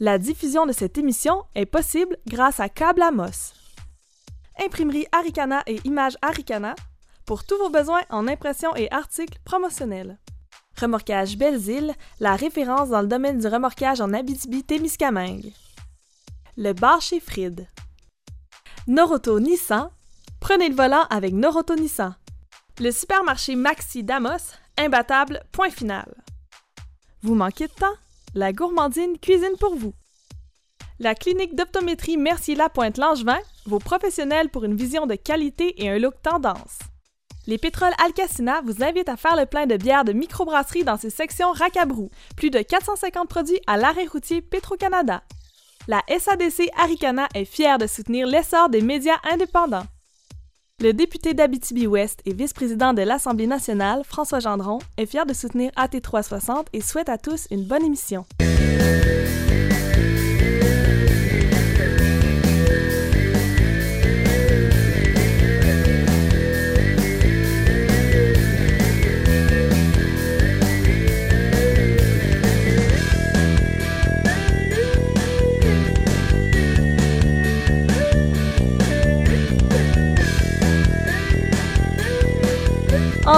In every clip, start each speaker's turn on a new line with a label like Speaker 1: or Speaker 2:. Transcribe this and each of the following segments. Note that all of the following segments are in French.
Speaker 1: La diffusion de cette émission est possible grâce à Câble Amos. Imprimerie Aricana et Images Aricana pour tous vos besoins en impression et articles promotionnels. Remorquage Belles-Îles, la référence dans le domaine du remorquage en Abitibi-Témiscamingue. Le bar chez Fried. Noroto Nissan. Prenez le volant avec Noroto Nissan. Le supermarché Maxi Damos, imbattable, point final. Vous manquez de temps? La gourmandine cuisine pour vous. La clinique d'optométrie Mercier-Lapointe-Langevin, vos professionnels pour une vision de qualité et un look tendance. Les pétroles Alcacina vous invitent à faire le plein de bières de microbrasserie dans ses sections Racabrou. Plus de 450 produits à l'arrêt routier Petro-Canada. La SADC Aricana est fière de soutenir l'essor des médias indépendants. Le député d'Abitibi-Ouest et vice-président de l'Assemblée nationale, François Gendron, est fier de soutenir AT360 et souhaite à tous une bonne émission.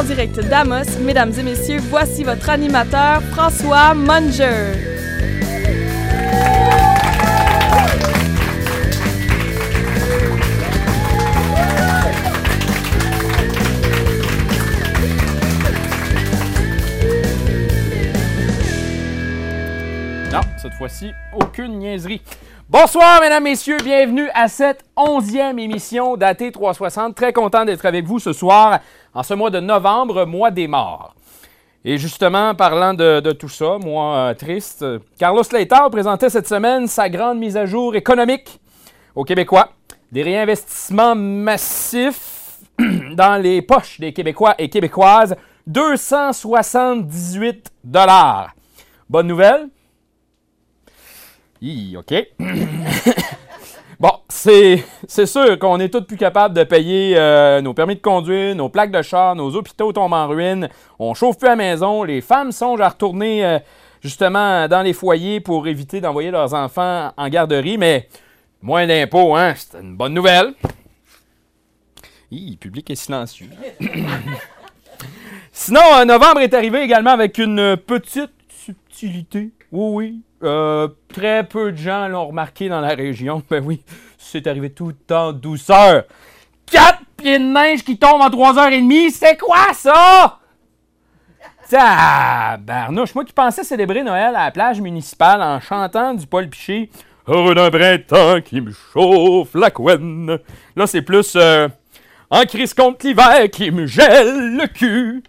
Speaker 1: Direct d'Amos, mesdames et messieurs, voici votre animateur, François Munger.
Speaker 2: Non, cette fois-ci, aucune niaiserie. Bonsoir, mesdames, messieurs, bienvenue à cette onzième émission d'AT 360. Très content d'être avec vous ce soir, en ce mois de novembre, mois des morts. Et justement, parlant de, tout ça, moi euh, triste, Carlos Slater présentait cette semaine sa grande mise à jour économique aux Québécois. Des réinvestissements massifs dans les poches des Québécois et Québécoises, 278 dollars. Bonne nouvelle? Hi, OK. bon, c'est sûr qu'on est tous plus capables de payer euh, nos permis de conduire, nos plaques de char, nos hôpitaux tombent en ruine, on chauffe plus à la maison, les femmes songent à retourner euh, justement dans les foyers pour éviter d'envoyer leurs enfants en garderie, mais moins d'impôts, hein, c'est une bonne nouvelle. Hi, public est silencieux. Sinon, euh, novembre est arrivé également avec une petite subtilité. Oui, oui. Euh, très peu de gens l'ont remarqué dans la région. Ben oui, c'est arrivé tout en douceur. Quatre pieds de neige qui tombent en 3h30, c'est quoi ça? Tabarnouche, moi qui pensais célébrer Noël à la plage municipale en chantant du Paul Piché. Heureux d'un printemps qui me chauffe la couenne. Là, c'est plus euh, en crise contre l'hiver qui me gèle le cul.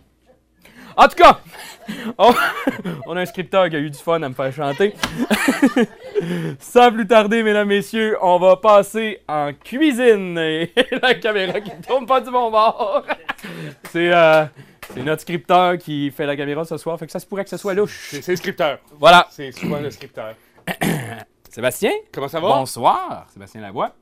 Speaker 2: En tout cas, on, on a un scripteur qui a eu du fun à me faire chanter. Sans plus tarder, mesdames, messieurs, on va passer en cuisine. Et la caméra qui ne tourne pas du bon bord. C'est euh, c'est notre scripteur qui fait la caméra ce soir, fait que ça se pourrait que ce soit louche.
Speaker 3: C'est c'est le scripteur.
Speaker 2: Voilà.
Speaker 3: C'est souvent le scripteur.
Speaker 2: Sébastien,
Speaker 3: Comment ça va?
Speaker 2: bonsoir. Sébastien Lavoie.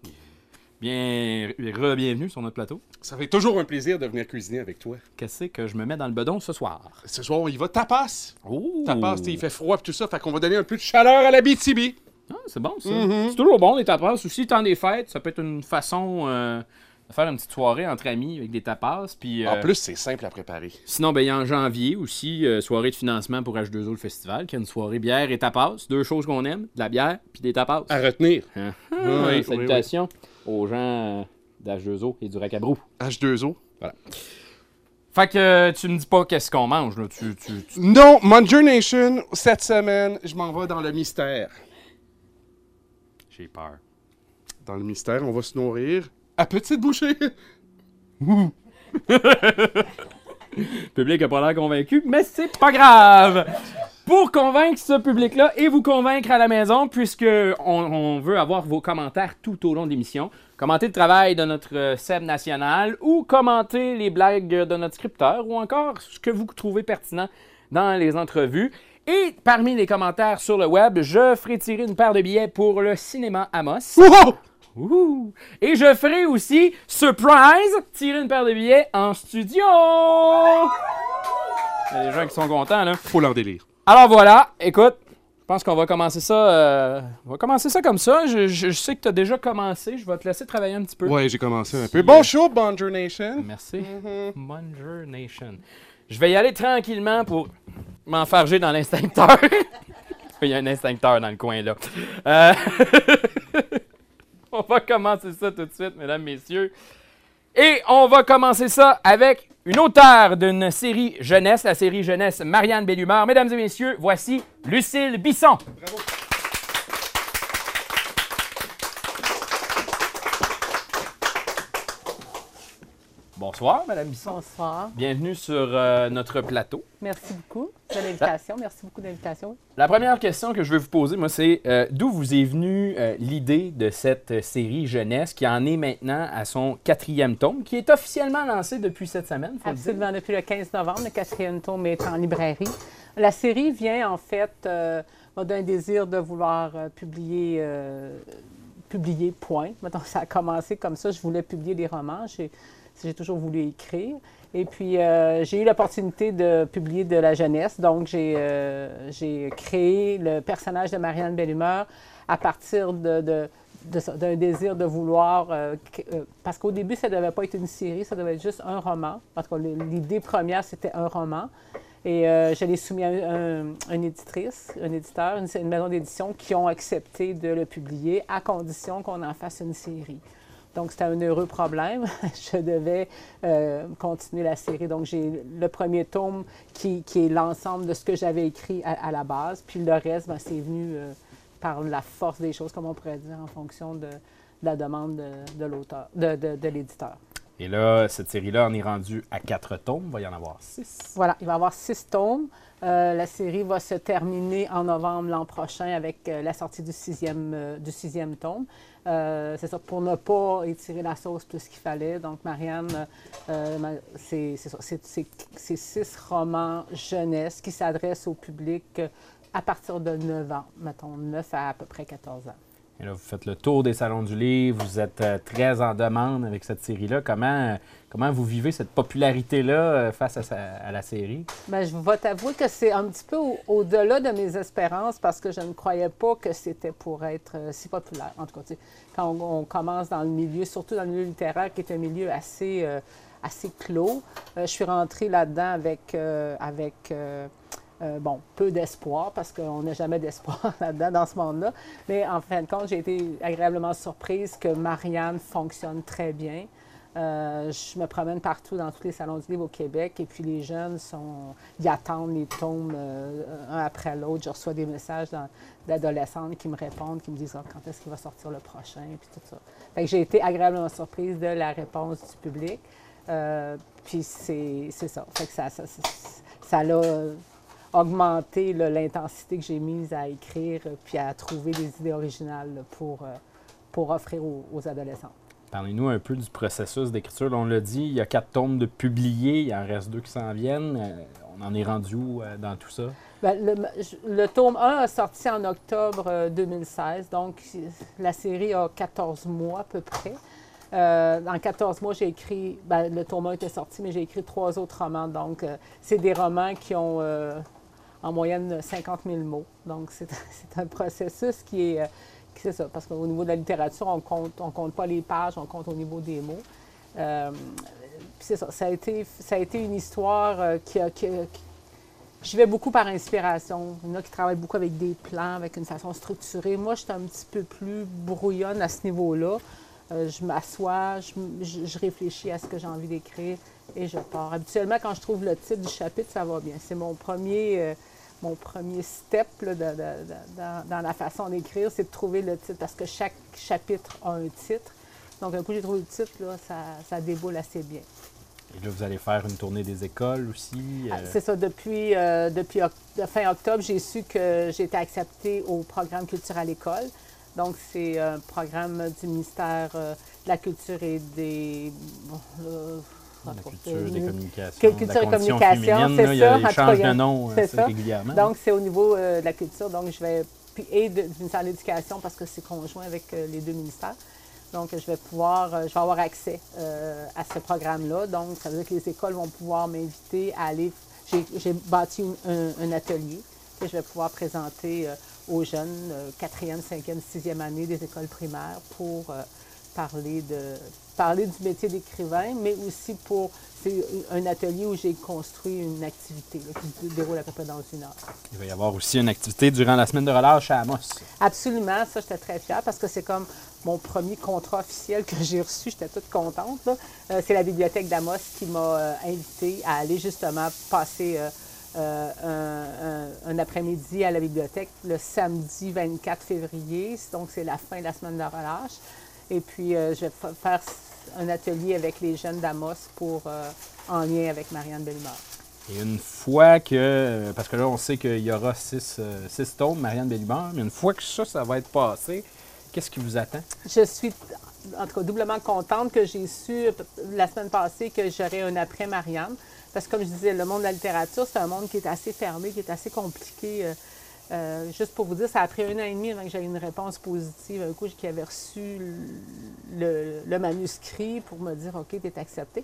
Speaker 2: Bien, re-bienvenue sur notre plateau.
Speaker 3: Ça fait toujours un plaisir de venir cuisiner avec toi.
Speaker 2: Qu'est-ce que je me mets dans le bedon ce soir?
Speaker 3: Ce soir, il va tapas.
Speaker 2: Oh!
Speaker 3: Tapas, il fait froid et tout ça, fait qu'on va donner un peu de chaleur à la BTB.
Speaker 2: Ah, c'est bon, ça.
Speaker 3: Mhm.
Speaker 2: C'est toujours bon, les tapas. Aussi, temps des fêtes, ça peut être une façon euh, de faire une petite soirée entre amis avec des tapas. Puis,
Speaker 3: En
Speaker 2: euh,
Speaker 3: plus, c'est simple à préparer.
Speaker 2: Sinon, ben, il y a en janvier aussi, euh, soirée de financement pour H2O le festival, qui est une soirée bière et tapas. Deux choses qu'on aime, de la bière puis des tapas.
Speaker 3: À retenir.
Speaker 2: Hein?
Speaker 3: oui, oui.
Speaker 2: Salutations aux gens euh, d'H2O et du Racabrou.
Speaker 3: H2O.
Speaker 2: Fait que euh, tu me dis pas qu'est-ce qu'on mange, là. Tu, tu, tu-
Speaker 3: Non, Munger Nation, cette semaine, je m'en vais dans le mystère.
Speaker 2: J'ai peur.
Speaker 3: Dans le mystère, on va se nourrir à petite bouchée.
Speaker 2: Le public a pas l'air convaincu, mais c'est pas grave. Pour convaincre ce public-là et vous convaincre à la maison, puisque on, veut avoir vos commentaires tout au long de l'émission, commenter le travail de notre euh, SEB national ou commenter les blagues de notre scripteur ou encore ce que vous trouvez pertinent dans les entrevues. Et parmi les commentaires sur le web, je ferai tirer une paire de billets pour le cinéma Amos. Ouh. Et je ferai aussi, surprise, tirer une paire de billets en studio. Il y a des gens qui sont contents, là.
Speaker 3: Faut l'en délire.
Speaker 2: Alors voilà, écoute, pense qu'on va commencer ça. euh, on va commencer ça comme ça. Je, je- je sais que tu as déjà commencé. Je vais te laisser travailler un petit peu.
Speaker 3: Ouais, j'ai commencé un peu.
Speaker 2: euh,
Speaker 3: Bon show, Bonjour Nation.
Speaker 2: Merci. Bonjour Nation. Je vais y aller tranquillement pour m'enfarger dans l'instincteur. Il y a un instincteur dans le coin là. Euh, on va commencer ça tout de suite, mesdames, messieurs. Et on va commencer ça avec une auteure d'une série jeunesse, la série jeunesse Marianne Bellumeur. Mesdames et messieurs, voici Lucille Bisson. Bonsoir, Madame Bisson.
Speaker 4: Bonsoir.
Speaker 2: Bienvenue sur euh, notre plateau.
Speaker 4: Merci beaucoup de l'invitation. Merci beaucoup de l'invitation.
Speaker 2: La première question que je vais vous poser, moi, c'est euh, d'où vous est venue euh, l'idée de cette série jeunesse qui en est maintenant à son quatrième tome, qui est officiellement lancé depuis cette semaine. faut le dire?
Speaker 4: Absolument. Depuis le 15 novembre, le quatrième tome est en librairie. La série vient, en fait, d'un désir de vouloir publier, publier, point. Mettons, ça a commencé comme ça. Je voulais publier des romans. J'ai j'ai toujours voulu écrire. Et puis, euh, j'ai eu l'opportunité de publier de la jeunesse. Donc, j'ai euh, créé le personnage de Marianne Bellumeur à partir de, de- d'un désir de vouloir. euh, euh, parce qu'au début, ça ne devait pas être une série, ça devait être juste un roman. En tout cas, l'idée première, c'était un roman. Et euh, je l'ai soumis à un, un- une éditrice, un éditeur, une maison d'édition qui ont accepté de le publier à condition qu'on en fasse une série. Donc, c'était un heureux problème. je devais euh, continuer la série. Donc, j'ai le premier tome qui, qui est l'ensemble de ce que j'avais écrit à, à la base. Puis le reste, ben, c'est venu euh, par la force des choses, comme on pourrait dire, en fonction de, de la demande de, l'auteur, de, de- de l'éditeur.
Speaker 2: Et là, cette série-là, on est rendu à quatre tomes. Il va y en avoir six.
Speaker 4: Voilà, il va y avoir six tomes. Euh, la série va se terminer en novembre l'an prochain avec euh, la sortie du sixième, euh, du sixième tome. Euh, c'est ça, pour ne pas étirer la sauce plus qu'il fallait. Donc, Marianne, euh, ma- c'est six romans jeunesse qui s'adressent au public euh, à partir de 9 ans, mettons 9 à à peu près 14 ans.
Speaker 2: Vous faites le tour des salons du livre. Vous êtes euh, très en demande avec cette série-là. Comment, comment vous vivez cette popularité-là euh, face à, la série?
Speaker 4: Bien, je vais t'avouer que c'est un petit peu au- au-delà de mes espérances parce que je ne croyais pas que c'était pour être euh, si populaire. En tout cas, quand on, commence dans le milieu, surtout dans le milieu littéraire, qui est un milieu assez, assez clos, je suis rentrée là-dedans avec, avec euh, bon, peu d'espoir parce qu'on n'a jamais d'espoir là-dedans, dans ce monde-là. Mais en fin de compte, j'ai été agréablement surprise que Marianne fonctionne très bien. Euh, je me promène partout dans tous les salons du livre au Québec et puis les jeunes sont, ils attendent les tomes euh, un après l'autre. Je reçois des messages d'adolescentes qui me répondent, qui me disent Ah, quand est-ce qu'il va sortir le prochain puis tout ça. Fait que j'ai été agréablement surprise de la réponse du public. Puis c'est ça. Fait que ça, ça, ça, ça l'a augmenté là, l'intensité que j'ai mise à écrire puis à trouver des idées originales là, pour, euh, pour offrir aux, aux adolescents.
Speaker 2: Parlez-nous un peu du processus d'écriture. On l'a dit, il y a quatre tomes de publiés. Il en reste deux qui s'en viennent. Euh, on en est rendu où euh, dans tout ça?
Speaker 4: Ben, le, le tome 1 a sorti en octobre euh, 2016, donc la série a 14 mois à peu près. Euh, en 14 mois, j'ai écrit, ben, le tome 1 était sorti, mais j'ai écrit trois autres romans. Donc, euh, c'est des romans qui ont euh, en moyenne 50 000 mots. Donc, c'est un processus qui est, euh, c'est ça, parce qu'au niveau de la littérature, on compte, on compte pas les pages, on compte au niveau des mots. Euh, c'est ça, ça a été, ça a été une histoire euh, qui a, qui qui- vais beaucoup par inspiration. Il y en a qui travaillent beaucoup avec des plans, avec une façon structurée. Moi, je suis un petit peu plus brouillonne à ce niveau-là. Euh, je m'assois, je, je- réfléchis à ce que j'ai envie d'écrire et je pars. Habituellement, quand je trouve le titre du chapitre, ça va bien. C'est mon premier, euh, mon premier step là, de- de- de- dans, dans la façon d'écrire, c'est de trouver le titre parce que chaque chapitre a un titre. Donc, un coup, j'ai trouvé le titre, là, ça, ça déboule assez bien.
Speaker 2: Et là, vous allez faire une tournée des écoles aussi.
Speaker 4: Ah,
Speaker 2: euh,
Speaker 4: C'est ça, depuis, euh, depuis fin octobre, j'ai su que j'ai été acceptée au programme Culture à l'école. Donc, c'est un programme du ministère euh, de la Culture et des. bon,
Speaker 2: la culture, des communications.
Speaker 4: culture et communication,
Speaker 2: féminine,
Speaker 4: c'est
Speaker 2: là, Il y a
Speaker 4: ça,
Speaker 2: des changes
Speaker 4: il y
Speaker 2: de nom régulièrement.
Speaker 4: Donc, c'est au niveau euh, de la culture. Donc, je vais. Et du ministère de l'Éducation, parce que c'est conjoint avec euh, les deux ministères. Donc, je vais pouvoir, euh, je vais avoir accès euh, à ce programme-là. Donc, ça veut dire que les écoles vont pouvoir m'inviter à aller. J'ai bâti un, un atelier que je vais pouvoir présenter euh, aux jeunes, quatrième, cinquième, sixième année des écoles primaires pour euh, parler, de, parler du métier d'écrivain, mais aussi pour. C'est un atelier où j'ai construit une activité là, qui se déroule à peu près dans une heure.
Speaker 2: Il va y avoir aussi une activité durant la semaine de relâche à Amos.
Speaker 4: Absolument, ça, j'étais très fière parce que c'est comme mon premier contrat officiel que j'ai reçu. J'étais toute contente. Euh, c'est la bibliothèque d'Amos qui m'a euh, invitée à aller justement passer euh, euh, un, un- un après-midi à la bibliothèque le samedi 24 février. Donc, c'est la fin de la semaine de relâche. Et puis, euh, je vais fa- faire un atelier avec les jeunes d'Amos pour, euh, en lien avec Marianne Bellemare.
Speaker 2: Et une fois que, parce que là, on sait qu'il y aura six, euh, six tomes, Marianne Bélibert, mais une fois que ça, ça va être passé, qu'est-ce qui vous attend?
Speaker 4: Je suis, en tout cas, doublement contente que j'ai su euh, la semaine passée que j'aurais un après Marianne. Parce que, comme je disais, le monde de la littérature, c'est un monde qui est assez fermé, qui est assez compliqué. Euh, juste pour vous dire, ça a pris un an et demi avant que j'aie une réponse positive. Un coup, qui avait reçu le, manuscrit pour me dire OK, tu es accepté.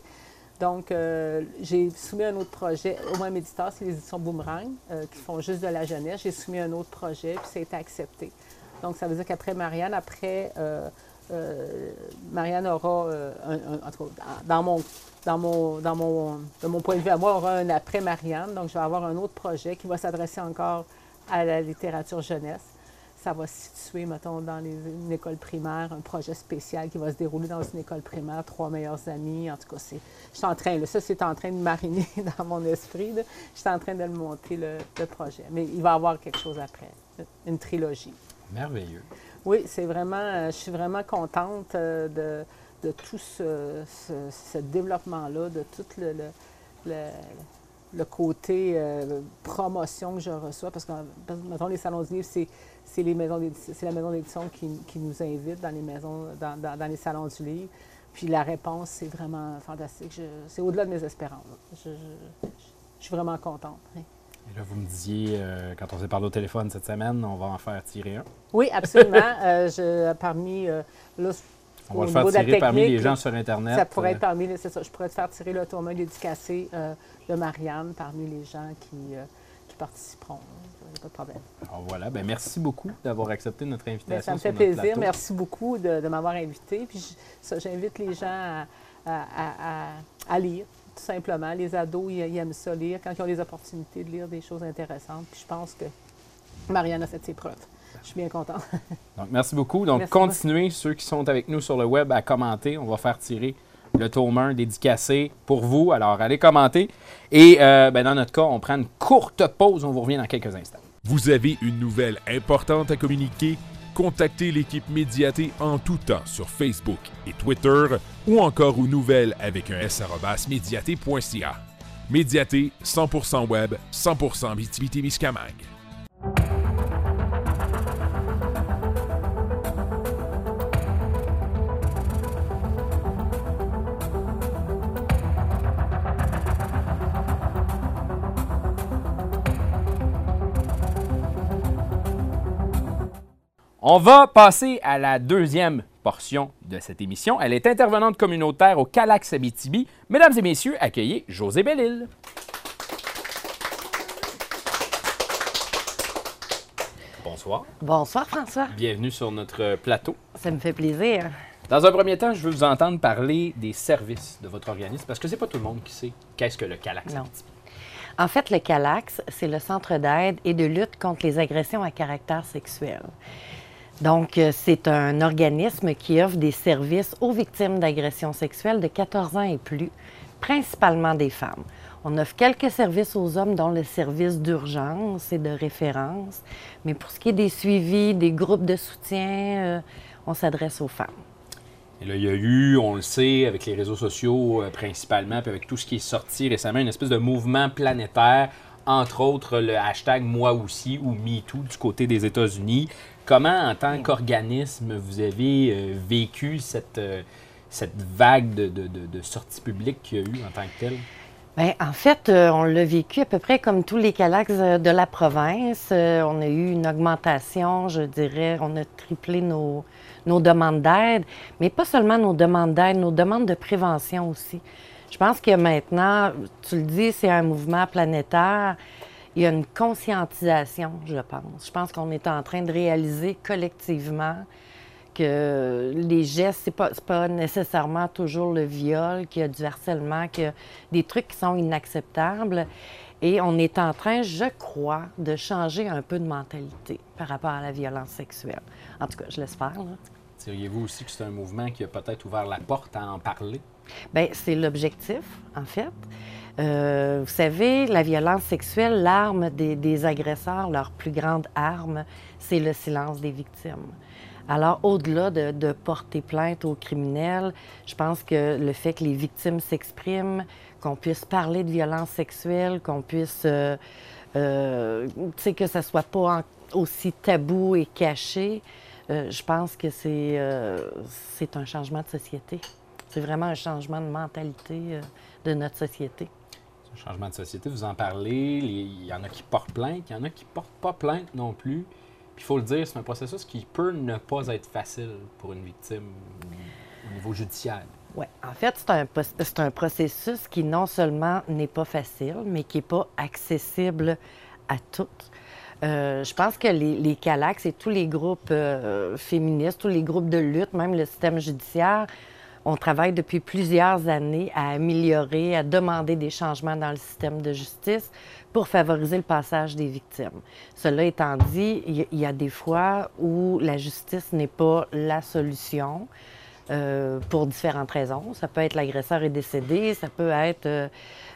Speaker 4: Donc, euh, j'ai soumis un autre projet au moins Méditeur, c'est les éditions Boomerang, euh, qui font juste de la jeunesse. J'ai soumis un autre projet, puis ça a été accepté. Donc, ça veut dire qu'après Marianne, après, Marianne aura, un, un- en tout cas, dans mon, dans, mon, dans mon, de mon point de vue à moi, aura un après Marianne. Donc, je vais avoir un autre projet qui va s'adresser encore à la littérature jeunesse. Ça va se situer, mettons, dans les, une école primaire, un projet spécial qui va se dérouler dans une école primaire, trois meilleurs amis. En tout cas, c'est, je suis en train, là, ça, c'est en train de mariner dans mon esprit. là. Je suis en train de le monter, le, le projet. Mais il va y avoir quelque chose après, une trilogie.
Speaker 2: Merveilleux.
Speaker 4: Oui, c'est vraiment, euh, je suis vraiment contente euh, de, de tout ce, ce- ce développement-là, de tout le, le, le- le côté euh, promotion que je reçois. Parce que, mettons, les salons du livre, c'est, c'est, les maisons c'est la maison d'édition qui, qui nous invite dans les maisons, dans, dans- dans les salons du livre. Puis la réponse, c'est vraiment fantastique. Je- c'est au-delà de mes espérances. Je, je- je suis vraiment contente. oui.
Speaker 2: Et là, vous me disiez, euh, quand on s'est parlé au téléphone cette semaine, on va en faire tirer un.
Speaker 4: Oui, absolument. Euh, je, parmi, euh, là,
Speaker 2: On va le faire tirer parmi les gens sur Internet.
Speaker 4: Ça pourrait
Speaker 2: euh,
Speaker 4: être parmi les. C'est ça, je pourrais te faire tirer le tournoi dédicacé euh, de Marianne parmi les gens qui, euh, qui participeront. Pas de problème.
Speaker 2: alors voilà, ben merci beaucoup d'avoir accepté notre
Speaker 4: Mais
Speaker 2: invitation.
Speaker 4: ça me fait plaisir.
Speaker 2: plateau.
Speaker 4: Merci beaucoup de, de m'avoir invité. Puis j'invite les gens à, à- à- à- à lire, tout simplement. Les ados, ils, ils aiment ça lire quand ils ont les opportunités de lire des choses intéressantes. Puis je pense que Marianne a fait ses preuves. Je suis bien contente.
Speaker 2: Donc, merci beaucoup. Donc,
Speaker 4: Merci
Speaker 2: continuez, ceux qui sont avec nous sur le web, à commenter. On va faire tirer le tome 1 dédicacé pour vous. Alors, allez commenter. Et euh, ben, dans notre cas, on prend une courte pause. On vous revient dans quelques instants.
Speaker 5: Vous avez une nouvelle importante à communiquer? Contactez l'équipe Médiaté en tout temps sur Facebook et Twitter ou encore aux nouvelles avec un s médiaté.ca. Médiaté, 100% web, 100% Miscamingue.
Speaker 2: On va passer à la deuxième portion de cette émission. Elle est intervenante communautaire au Calax Abitibi. Mesdames et messieurs, accueillez José Bellil. Bonsoir.
Speaker 6: Bonsoir François,
Speaker 2: Bienvenue sur notre plateau.
Speaker 6: ça me fait plaisir.
Speaker 2: Dans un premier temps, je veux vous entendre parler des services de votre organisme parce que c'est pas tout le monde qui sait qu'est-ce que le Calax
Speaker 6: Non.
Speaker 2: Abitibi.
Speaker 6: En fait, le CALAX, c'est le centre d'aide et de lutte contre les agressions à caractère sexuel. Donc, euh, c'est un organisme qui offre des services aux victimes d'agressions sexuelles de 14 ans et plus, principalement des femmes. On offre quelques services aux hommes, dont le service d'urgence et de référence. Mais pour ce qui est des suivis, des groupes de soutien, euh, on s'adresse aux femmes.
Speaker 2: Il y a eu, on le sait, avec les réseaux sociaux euh, principalement, puis avec tout ce qui est sorti récemment, une espèce de mouvement planétaire, entre autres le hashtag Moi aussi ou MeToo du côté des États-Unis. Comment, en tant qu'organisme, vous avez euh, vécu cette, euh, cette vague de, de, de, sorties publiques qu'il y a eu en tant que telle?
Speaker 6: Bien, en fait, euh, on l'a vécu à peu près comme tous les calax de la province. Euh, on a eu une augmentation, je dirais, on a triplé nos, nos demandes d'aide, mais pas seulement nos demandes d'aide, nos demandes de prévention aussi. Je pense que maintenant, tu le dis, c'est un mouvement planétaire. Il y a une conscientisation, je pense. Je pense qu'on est en train de réaliser collectivement que les gestes, c'est pas, pas nécessairement toujours le viol, qu'il y a du harcèlement, qu'il y a des trucs qui sont inacceptables. Et on est en train, je crois, de changer un peu de mentalité par rapport à la violence sexuelle. En tout cas, je l'espère.
Speaker 2: Diriez-vous aussi que c'est un mouvement qui a peut-être ouvert la porte à en parler?
Speaker 6: Bien, c'est l'objectif, en fait. Euh, vous savez, la violence sexuelle, l'arme des, agresseurs, leur plus grande arme, c'est le silence des victimes. Alors, au-delà de, porter plainte aux criminels, je pense que le fait que les victimes s'expriment, qu'on puisse parler de violence sexuelle, qu'on puisse, euh, euh, tu sais, que ça soit pas aussi tabou et caché, je pense que c'est c'est un changement de société. C'est vraiment un changement de mentalité de notre société
Speaker 2: changement de société, vous en parlez, il y en a qui portent plainte, il y en a qui portent pas plainte non plus. Puis il faut le dire, c'est un processus qui peut ne pas être facile pour une victime au niveau judiciaire.
Speaker 6: Oui, en fait, c'est un, un, processus qui non seulement n'est pas facile, mais qui n'est pas accessible à toutes. Euh, je pense que les, les CALAX et tous les groupes euh, féministes, tous les groupes de lutte, même le système judiciaire, on travaille depuis plusieurs années à améliorer, à demander des changements dans le système de justice pour favoriser le passage des victimes. Cela étant dit, il y a des fois où la justice n'est pas la solution. Euh, pour différentes raisons. Ça peut être l'agresseur est décédé, ça peut être... Euh,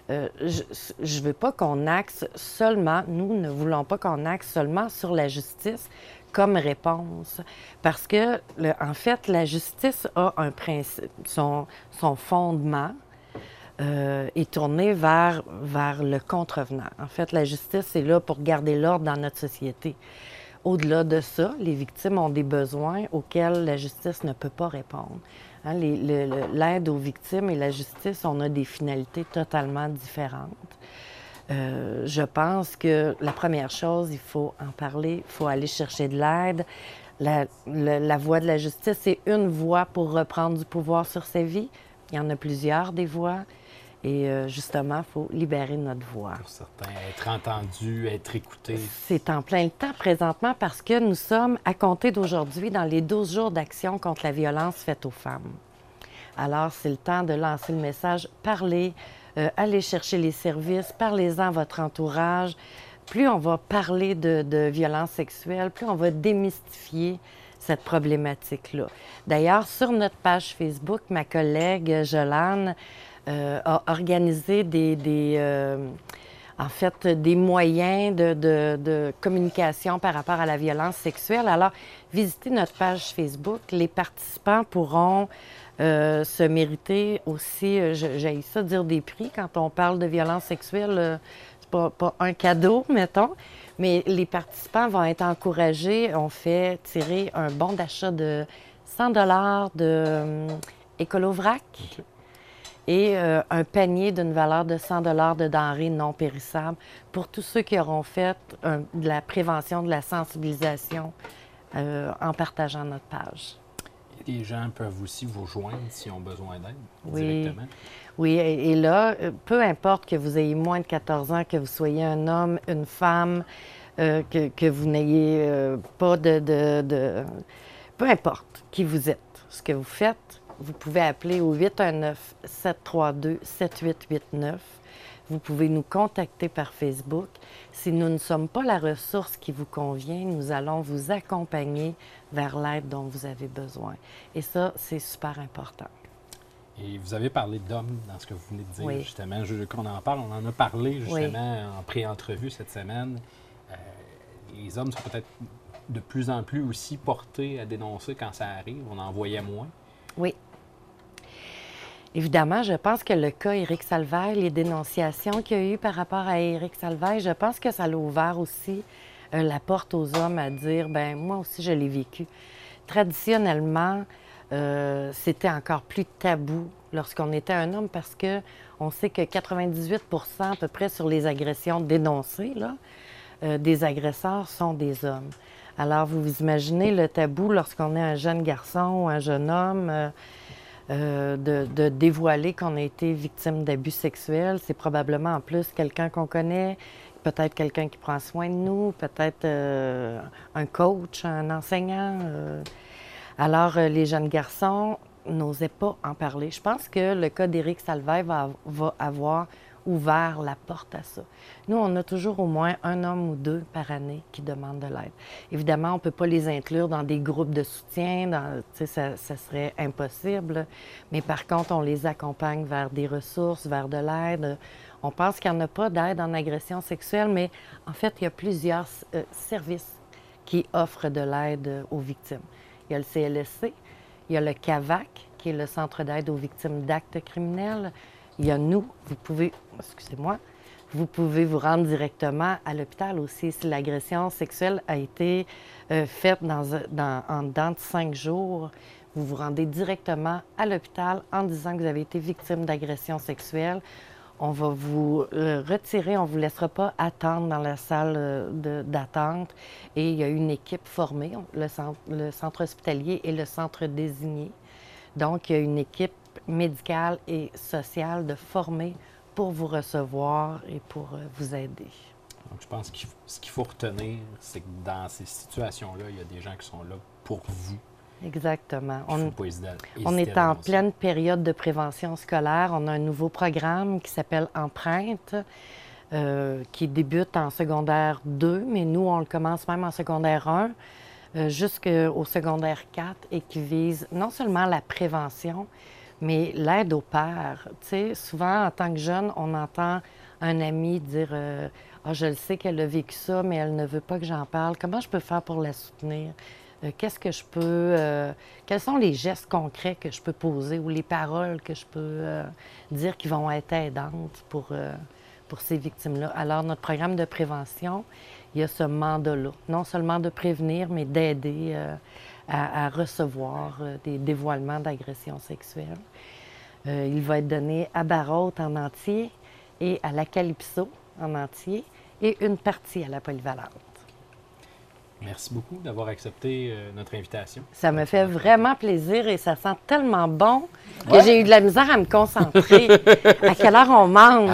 Speaker 6: euh, je ne veux pas qu'on axe seulement, nous ne voulons pas qu'on axe seulement sur la justice, comme réponse. Parce que, en fait, la justice a un principe, son, fondement euh, est tourné vers, vers le contrevenant. En fait, la justice est là pour garder l'ordre dans notre société. Au-delà de ça, les victimes ont des besoins auxquels la justice ne peut pas répondre. Hein, l'aide aux victimes et la justice, on a des finalités totalement différentes. Euh, je pense que la première chose, il faut en parler, il faut aller chercher de l'aide. La, la, voie de la justice, c'est une voie pour reprendre du pouvoir sur sa vie. Il y en a plusieurs des voies. Et euh, justement, il faut libérer notre voix.
Speaker 2: Pour certains, être entendu, être écouté.
Speaker 6: C'est en plein temps présentement parce que nous sommes, à compter d'aujourd'hui, dans les 12 jours d'action contre la violence faite aux femmes. Alors, c'est le temps de lancer le message, parler, euh, allez chercher les services, parlez-en à votre entourage. Plus on va parler de, de violence sexuelle, plus on va démystifier cette problématique-là. D'ailleurs, sur notre page Facebook, ma collègue Jolane euh, a organisé des, euh, en fait, des moyens de, communication par rapport à la violence sexuelle. Alors, visitez notre page Facebook. Les participants pourront euh, se mériter aussi, euh, j'ai ça dire des prix. Quand on parle de violence sexuelle, euh, c'est pas, pas, un cadeau, mettons, mais les participants vont être encouragés. On fait tirer un bon d'achat de 100 dollars de Écolovrac. Et un panier d'une valeur de 100 dollars de denrées non périssables pour tous ceux qui auront fait de la prévention, de la sensibilisation en partageant notre page
Speaker 2: les gens peuvent aussi vous joindre s'ils ont besoin d'aide
Speaker 6: oui.
Speaker 2: directement.
Speaker 6: Oui, et, là, euh, peu importe que vous ayez moins de 14 ans, que vous soyez un homme, une femme, euh, que, vous n'ayez euh, pas de, de, Peu importe qui vous êtes, ce que vous faites, vous pouvez appeler au 819-732-7889. Vous pouvez nous contacter par Facebook. Si nous ne sommes pas la ressource qui vous convient, nous allons vous accompagner vers l'aide dont vous avez besoin. Et ça, c'est super important.
Speaker 2: Et vous avez parlé d'hommes dans ce que vous venez de dire, justement. Je, qu'on en parle, on en a parlé justement en pré-entrevue cette semaine. Euh, les hommes sont peut-être de plus en plus aussi portés à dénoncer quand ça arrive. On en voyait moins.
Speaker 6: Oui. Évidemment, je pense que le cas Éric Salvaire, les dénonciations qu'il y a eu par rapport à Éric Salvaire, je pense que ça l'a ouvert aussi euh, la porte aux hommes à dire, ben moi aussi je l'ai vécu. Traditionnellement, euh, c'était encore plus tabou lorsqu'on était un homme parce que on sait que 98% à peu près sur les agressions dénoncées, euh, des agresseurs sont des hommes. Alors, vous vous imaginez le tabou lorsqu'on est un jeune garçon ou un jeune homme de, de, dévoiler qu'on a été victime d'abus sexuels. C'est probablement en plus quelqu'un qu'on connaît peut-être quelqu'un qui prend soin de nous, peut-être euh, un coach, un enseignant. euh. Alors, euh, les jeunes garçons n'osaient pas en parler. Je pense que le cas d'Éric Salvaire va, va avoir ouvert la porte à ça. Nous, on a toujours au moins un homme ou deux par année qui demandent de l'aide. Évidemment, on ne peut pas les inclure dans des groupes de soutien, ça, serait impossible. Mais par contre, on les accompagne vers des ressources, vers de l'aide. On pense qu'il n'y en a pas d'aide en agression sexuelle, mais en fait, il y a plusieurs euh, services qui offrent de l'aide aux victimes. Il y a le CLSC, il y a le CAVAC, qui est le Centre d'aide aux victimes d'actes criminels. Il y a nous, vous pouvez, excusez-moi, vous pouvez vous rendre directement à l'hôpital aussi si l'agression sexuelle a été euh, faite dans, dans- en dedans de cinq jours. Vous vous rendez directement à l'hôpital en disant que vous avez été victime d'agression sexuelle. On va vous euh, retirer, on ne vous laissera pas attendre dans la salle euh, d'attente. Et il y a une équipe formée, le centre, le centre hospitalier et le centre désigné. Donc, il y a une équipe médicale et sociale de formés pour vous recevoir et pour euh, vous aider.
Speaker 2: Donc, je pense que ce qu'il faut retenir, c'est que dans ces situations-là, il y a des gens qui sont là pour vous.
Speaker 6: Exactement. On, est en pleine période de prévention scolaire. On a un nouveau programme qui s'appelle Empreinte, euh, qui débute en secondaire 2, mais nous, on le commence même en secondaire 1 euh, jusqu'au secondaire 4 et qui vise non seulement la prévention, mais l'aide aux pères. Tu sais, souvent, en tant que jeune, on entend un ami dire euh, Ah, je le sais qu'elle a vécu ça, mais elle ne veut pas que j'en parle. Comment je peux faire pour la soutenir? Euh, Qu'est-ce que je peux. euh, quels sont les gestes concrets que je peux poser ou les paroles que je peux euh, dire qui vont être aidantes pour, pour ces victimes-là? Alors, notre programme de prévention, il y a ce mandat-là, non seulement de prévenir, mais d'aider à, recevoir des dévoilements d'agressions sexuelles. Euh, il va être donné à Barrault en entier et à la Calypso en entier et une partie à la polyvalente.
Speaker 2: Merci beaucoup d'avoir accepté euh, notre invitation.
Speaker 6: Ça me fait vraiment plaisir et ça sent tellement bon que j'ai eu de la misère à me concentrer. à quelle heure on mange?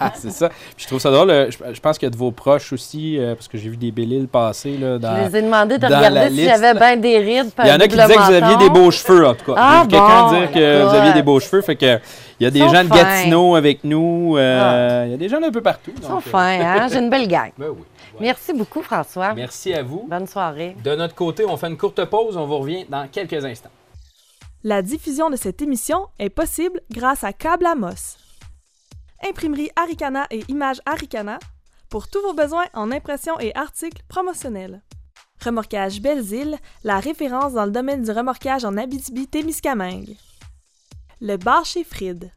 Speaker 7: Ah, c'est ça. Puis je trouve ça drôle. euh, Je, je pense qu'il y a de vos proches aussi, euh, parce que j'ai vu des belliles passer. Là,
Speaker 6: Je les ai demandé de regarder si j'avais bien des rides.
Speaker 7: Il y en a qui disaient que vous aviez des beaux cheveux, en tout cas.
Speaker 6: Ah,
Speaker 7: J'ai vu quelqu'un
Speaker 6: bon,
Speaker 7: dire que vous aviez des beaux cheveux. Fait que il y a des gens de. Gatineau avec nous. euh, Il y a des gens d'un peu partout.
Speaker 6: Ils sont
Speaker 7: donc,
Speaker 6: fins, hein? J'ai une belle gang.
Speaker 2: Ben oui.
Speaker 6: Merci beaucoup, François.
Speaker 2: Merci à vous.
Speaker 6: Bonne soirée.
Speaker 2: De notre côté, on fait une courte pause. On vous revient dans quelques instants.
Speaker 1: La diffusion de cette émission est possible grâce à Câble Amos. Imprimerie Aricana et Images Aricana pour tous vos besoins en impression et articles promotionnels. Remorquage Belles-Îles, la référence dans le domaine du remorquage en Abitibi-Témiscamingue. Le bar chez Fried.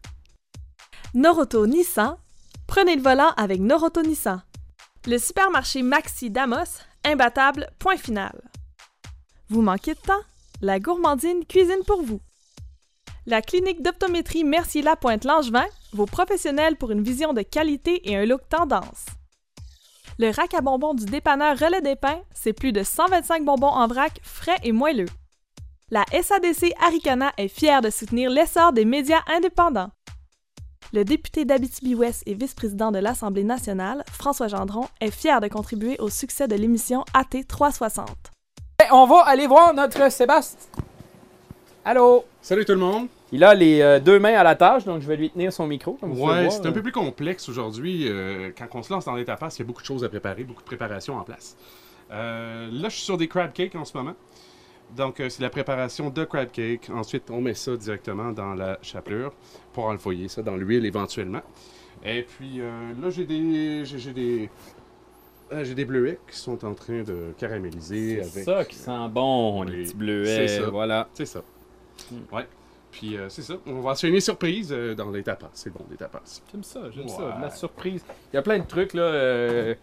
Speaker 1: Noroto Nissan, prenez le volant avec Noroto Nissan. Le supermarché Maxi Damos, imbattable, point final. Vous manquez de temps? La gourmandine cuisine pour vous. La clinique d'optométrie Mercier Lapointe Langevin, vos professionnels pour une vision de qualité et un look tendance. Le rack à bonbons du dépanneur Relais des Pins, c'est plus de 125 bonbons en vrac, frais et moelleux. La SADC Aricana est fière de soutenir l'essor des médias indépendants. Le député d'Abitibi-Ouest et vice-président de l'Assemblée nationale, François Gendron, est fier de contribuer au succès de l'émission AT 360.
Speaker 2: Eh, on va aller voir notre Sébastien. Allô?
Speaker 3: Salut tout le monde.
Speaker 2: Il a les euh, deux mains à la tâche, donc je vais lui tenir son micro. comme
Speaker 3: Ouais, c'est un
Speaker 2: euh.
Speaker 3: peu plus complexe aujourd'hui. euh, quand on se lance dans l'étape il y a beaucoup de choses à préparer, beaucoup de préparation en place. Euh, là, je suis sur des crab cakes en ce moment. Donc, euh, c'est la préparation de crab cake. Ensuite, on met ça directement dans la chapelure pour envoyer ça dans l'huile éventuellement. Et puis, euh, là, j'ai des, j'ai, des, euh, j'ai des bleuets qui sont en train de caraméliser
Speaker 2: C'est ça qui sent bon, les petits bleuets.
Speaker 3: c'est ça.
Speaker 2: Voilà.
Speaker 3: C'est ça.
Speaker 2: Hmm.
Speaker 3: Ouais. Puis, euh, c'est ça. On va enchaîner surprise euh, dans les tapas. C'est bon, les tapas.
Speaker 2: J'aime ça, j'aime ça.
Speaker 3: Ouais.
Speaker 2: La surprise. Il y a plein de trucs, là. euh,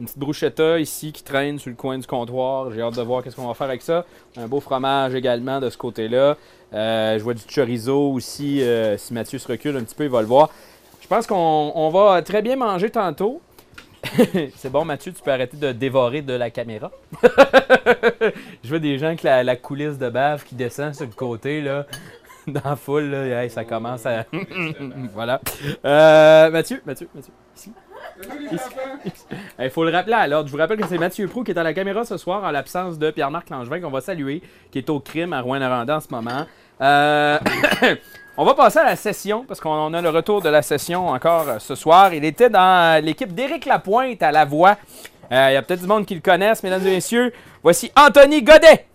Speaker 2: une petite bruschetta ici qui traîne sur le coin du comptoir. J'ai hâte de voir qu'est-ce qu'on va faire avec ça. Un beau fromage également de ce côté-là. Euh, je vois du chorizo aussi. euh, si Mathieu se recule un petit peu, il va le voir. Je pense qu'on on va très bien manger tantôt. C'est bon, Mathieu, tu peux arrêter de dévorer de la caméra. je vois des gens avec la, la coulisse de bave qui descend sur le côté, là. Dans la foule, là, ça commence à. voilà. Euh, Mathieu, Mathieu, Mathieu, ici. Il faut le rappeler à l'ordre. Je vous rappelle que c'est Mathieu Prou qui est à la caméra ce soir en l'absence de Pierre-Marc Langevin qu'on va saluer, qui est au crime à Rouen-Noranda en ce moment. Euh, On va passer à la session parce qu'on a le retour de la session encore euh, ce soir. Il était dans l'équipe d'Éric Lapointe à la voix. Euh, Il y a peut-être du monde qui le connaissent, mesdames et messieurs. Voici Anthony Godet.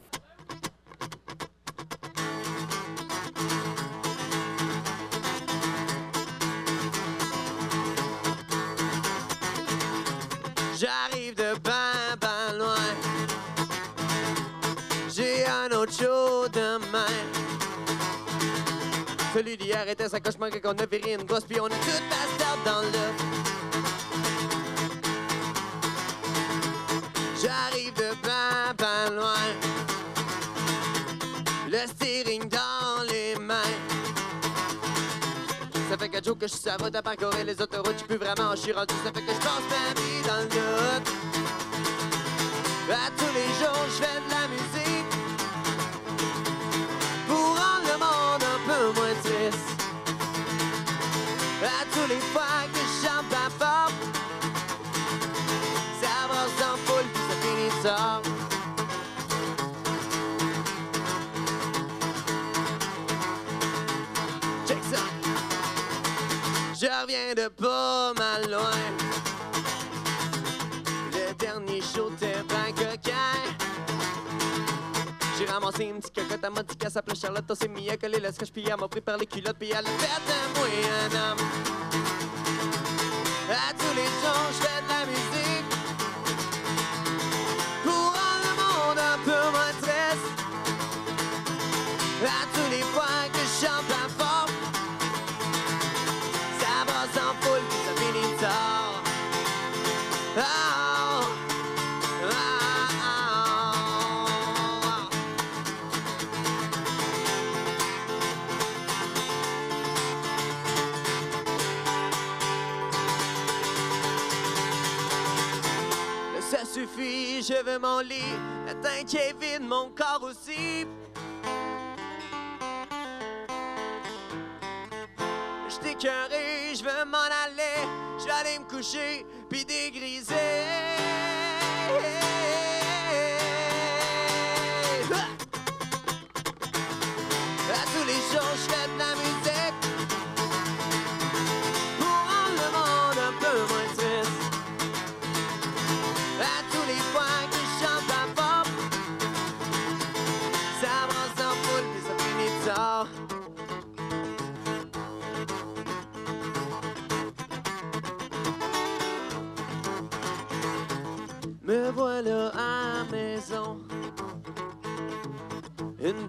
Speaker 8: Celui d'hier était sa cauchemar quand on a viré une gosse, puis on est tout bastard dans le. J'arrive de ben, ben loin. Le steering dans les mains. Ça fait quatre jours que je suis la route à parcourir les autoroutes. Je plus vraiment, suis rendu. Ça fait que je passe ma vie dans le doute. À tous les jours, je fais de la musique. Pour rendre le monde peu triste. À tous les fois que je chante pas fort. Ça brasse en foule, puis ça finit tard. Check ça. Je reviens de pas mal loin. Ramassé une petite cocotte, elle m'a dit qu'elle s'appelait Charlotte. On s'est mis à coller le scotch, puis elle m'a pris par les culottes, puis elle fait de moi un homme. À tous les jours, veux mon lit. Est vide, mon corps aussi. Je t'écœuré, je veux m'en aller. Aller me coucher, puis dégriser.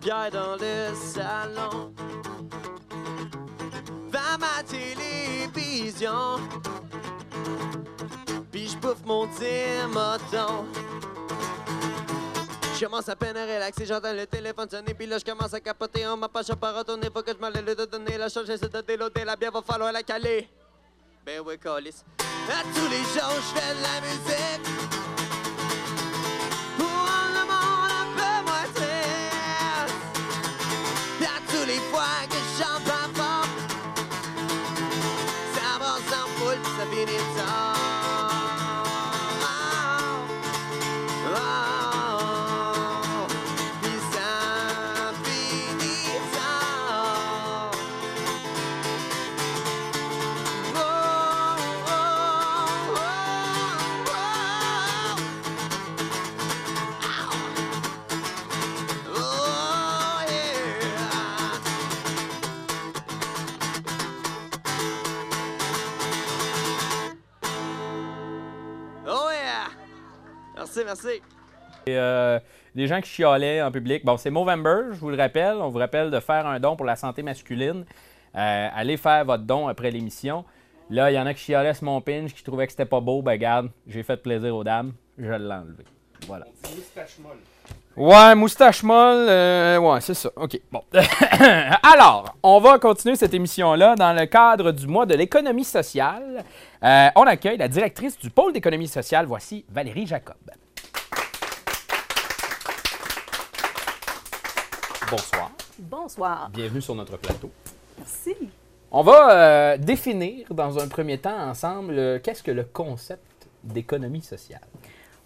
Speaker 8: Dans le salon. Va ma télévision. Puis je bouffe mon tire-moton. Je commence à peine à relaxer, j'entends le téléphone sonner, puis là je commence à capoter, on m'a pas pas retourner, faut que je m'aille de donner la chance, j'essaie de déloader, la bière va falloir la caler. Ben oui, calice. À tous les jours, je fais de la musique. Merci.
Speaker 2: Et, euh, des gens qui chialaient en public. Bon, c'est Movember, je vous le rappelle. On vous rappelle de faire un don pour la santé masculine. Euh, allez faire votre don après l'émission. Là, il y en a qui chialaient sur mon pinch, qui trouvaient que c'était pas beau. Ben, regarde, j'ai fait plaisir aux dames. Je l'ai enlevé. Voilà. Ouais, moustache molle. euh, ouais, c'est ça. OK. Bon. Alors, on va continuer cette émission-là dans le cadre du mois de l'économie sociale. Euh, on accueille la directrice du pôle d'économie sociale. Voici Valérie Jacob. Bonsoir.
Speaker 9: Bonsoir.
Speaker 2: Bienvenue sur notre plateau.
Speaker 9: Merci.
Speaker 2: On va euh, définir dans un premier temps ensemble euh, qu'est-ce que le concept d'économie sociale?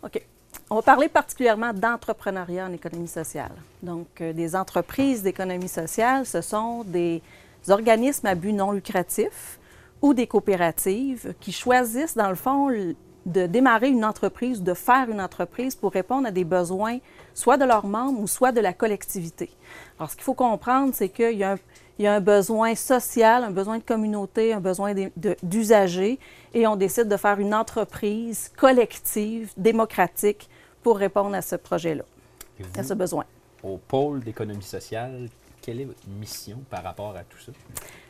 Speaker 9: OK. On va parler particulièrement d'entrepreneuriat en économie sociale. Donc, euh, des entreprises d'économie sociale, ce sont des organismes à but non lucratif ou des coopératives qui choisissent, dans le fond, de démarrer une entreprise, de faire une entreprise pour répondre à des besoins soit de leurs membres ou soit de la collectivité. Alors, ce qu'il faut comprendre, c'est qu'il y a un, il y a un besoin social, un besoin de communauté, un besoin d'usagers, et on décide de faire une entreprise collective, démocratique, pour répondre à ce projet-là,
Speaker 2: Et
Speaker 9: à ce besoin.
Speaker 2: au pôle d'économie sociale, quelle est votre mission par rapport à tout ça?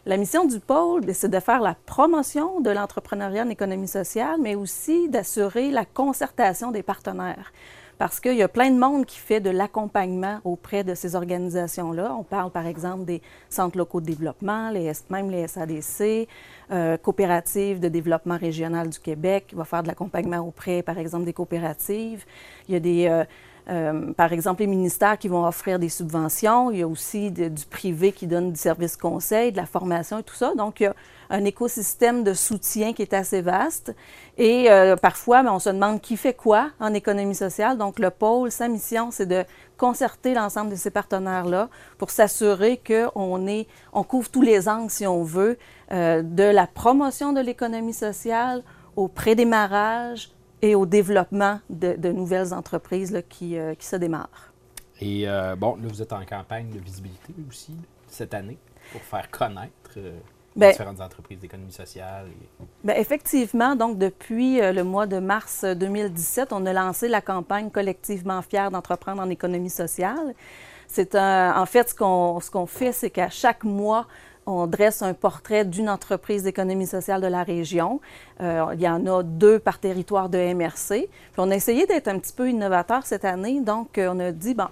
Speaker 9: La mission du pôle, c'est de faire la promotion de l'entrepreneuriat en économie sociale, mais aussi d'assurer la concertation des partenaires. Parce qu'il y a plein de monde qui fait de l'accompagnement auprès de ces organisations-là. On parle par exemple des centres locaux de développement, les, même les SADC, euh, coopératives de développement régional du Québec, qui va faire de l'accompagnement auprès, par exemple, des coopératives. Il y a des, euh, euh, par exemple, les ministères qui vont offrir des subventions. Il y a aussi du privé qui donne du service conseil, de la formation et tout ça. Donc, il y a un écosystème de soutien qui est assez vaste. Et euh, parfois, ben, on se demande qui fait quoi en économie sociale. Donc, le pôle, sa mission, c'est de concerter l'ensemble de ces partenaires-là pour s'assurer qu'on on couvre tous les angles, si on veut, euh, de la promotion de l'économie sociale au prédémarrage et au développement de, de nouvelles entreprises là, qui, euh, qui se démarrent.
Speaker 2: Et euh, bon, là, vous êtes en campagne de visibilité aussi cette année pour faire connaître euh, les
Speaker 9: Ben-
Speaker 2: différentes entreprises d'économie sociale. et-
Speaker 9: Bien, effectivement, donc depuis le mois de mars euh, 2017, on a lancé la campagne collectivement fière d'entreprendre en économie sociale. C'est un, en fait ce qu'on ce qu'on fait, c'est qu'à chaque mois, on dresse un portrait d'une entreprise d'économie sociale de la région. Euh, il y en a deux par territoire de MRC. On a essayé d'être un petit peu innovateur cette année, donc euh, on a dit bon.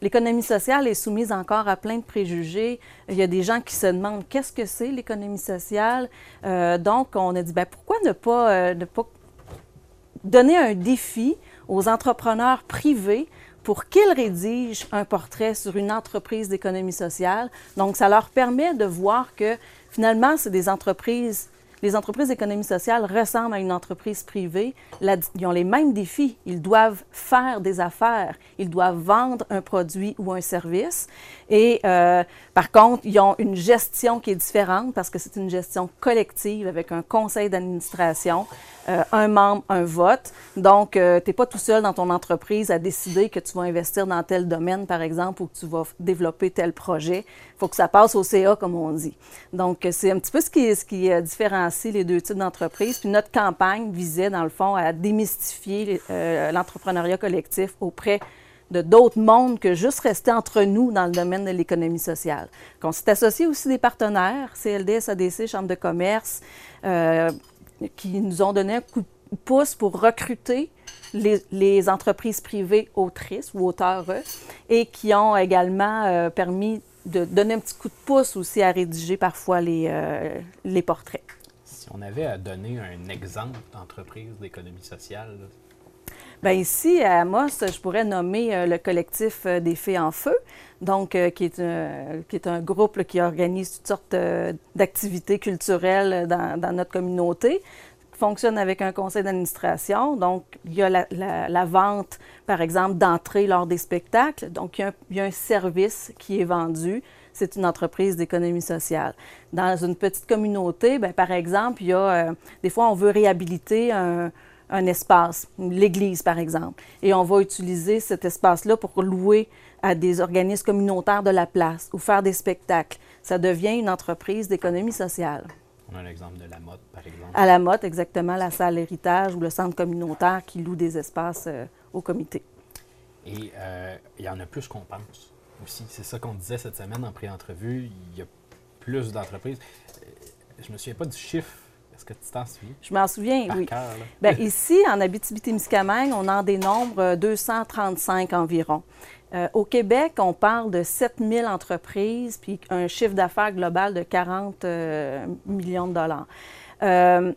Speaker 9: L'économie sociale est soumise encore à plein de préjugés. Il y a des gens qui se demandent qu'est-ce que c'est l'économie sociale? Euh, donc, on a dit ben, pourquoi ne pas, ne pas donner un défi aux entrepreneurs privés pour qu'ils rédigent un portrait sur une entreprise d'économie sociale. Donc, ça leur permet de voir que finalement, c'est des entreprises. Les entreprises d'économie sociale ressemblent à une entreprise privée. Ils ont les mêmes défis. Ils doivent faire des affaires. Ils doivent vendre un produit ou un service. Et euh, par contre, ils ont une gestion qui est différente parce que c'est une gestion collective avec un conseil d'administration, euh, un membre, un vote. Donc, euh, tu n'es pas tout seul dans ton entreprise à décider que tu vas investir dans tel domaine, par exemple, ou que tu vas développer tel projet. Il faut que ça passe au CA, comme on dit. Donc, c'est un petit peu ce qui, ce qui euh, les deux types d'entreprises. Puis notre campagne visait, dans le fond, à démystifier euh, l'entrepreneuriat collectif auprès de d'autres mondes que juste rester entre nous dans le domaine de l'économie sociale. On s'est associé aussi des partenaires, CLD, SADC, Chambre de commerce, euh, qui nous ont donné un coup de pouce pour recruter les, entreprises privées autrices ou auteurs et qui ont également euh, permis de donner un petit coup de pouce aussi à rédiger parfois les portraits.
Speaker 2: On avait à donner un exemple d'entreprise d'économie sociale,
Speaker 9: Bien, ici, à Amos, je pourrais nommer euh, le collectif euh, des Fées en Feu, donc, euh, qui, est un, qui est un groupe qui organise toutes sortes d'activités culturelles dans, notre communauté, qui fonctionne avec un conseil d'administration. Donc, il y a la, vente, par exemple, d'entrée lors des spectacles. Donc, il y a un service qui est vendu. C'est une entreprise d'économie sociale. Dans une petite communauté, bien, par exemple, il y a, euh, des fois, on veut réhabiliter un, un espace, l'église par exemple, et on va utiliser cet espace-là pour louer à des organismes communautaires de la place ou faire des spectacles. Ça devient une entreprise d'économie sociale.
Speaker 2: on a l'exemple de la mode, par exemple.
Speaker 9: À la motte, exactement, la salle héritage ou le centre communautaire qui loue des espaces euh, au comité.
Speaker 2: Et euh, il y en a plus qu'on pense aussi. C'est ça qu'on disait cette semaine en pré-entrevue. Il y a plus d'entreprises. Euh, Je me souviens pas du chiffre. Est-ce que tu t'en souviens?
Speaker 9: Je m'en souviens,
Speaker 2: Par
Speaker 9: oui.
Speaker 2: cœur.
Speaker 9: Bien, ici, en Abitibi-Témiscamingue, on en dénombre euh, 235 environ. Euh, au Québec, on parle de 7000 entreprises, puis un chiffre d'affaires global de 40 euh, millions de dollars. Euh,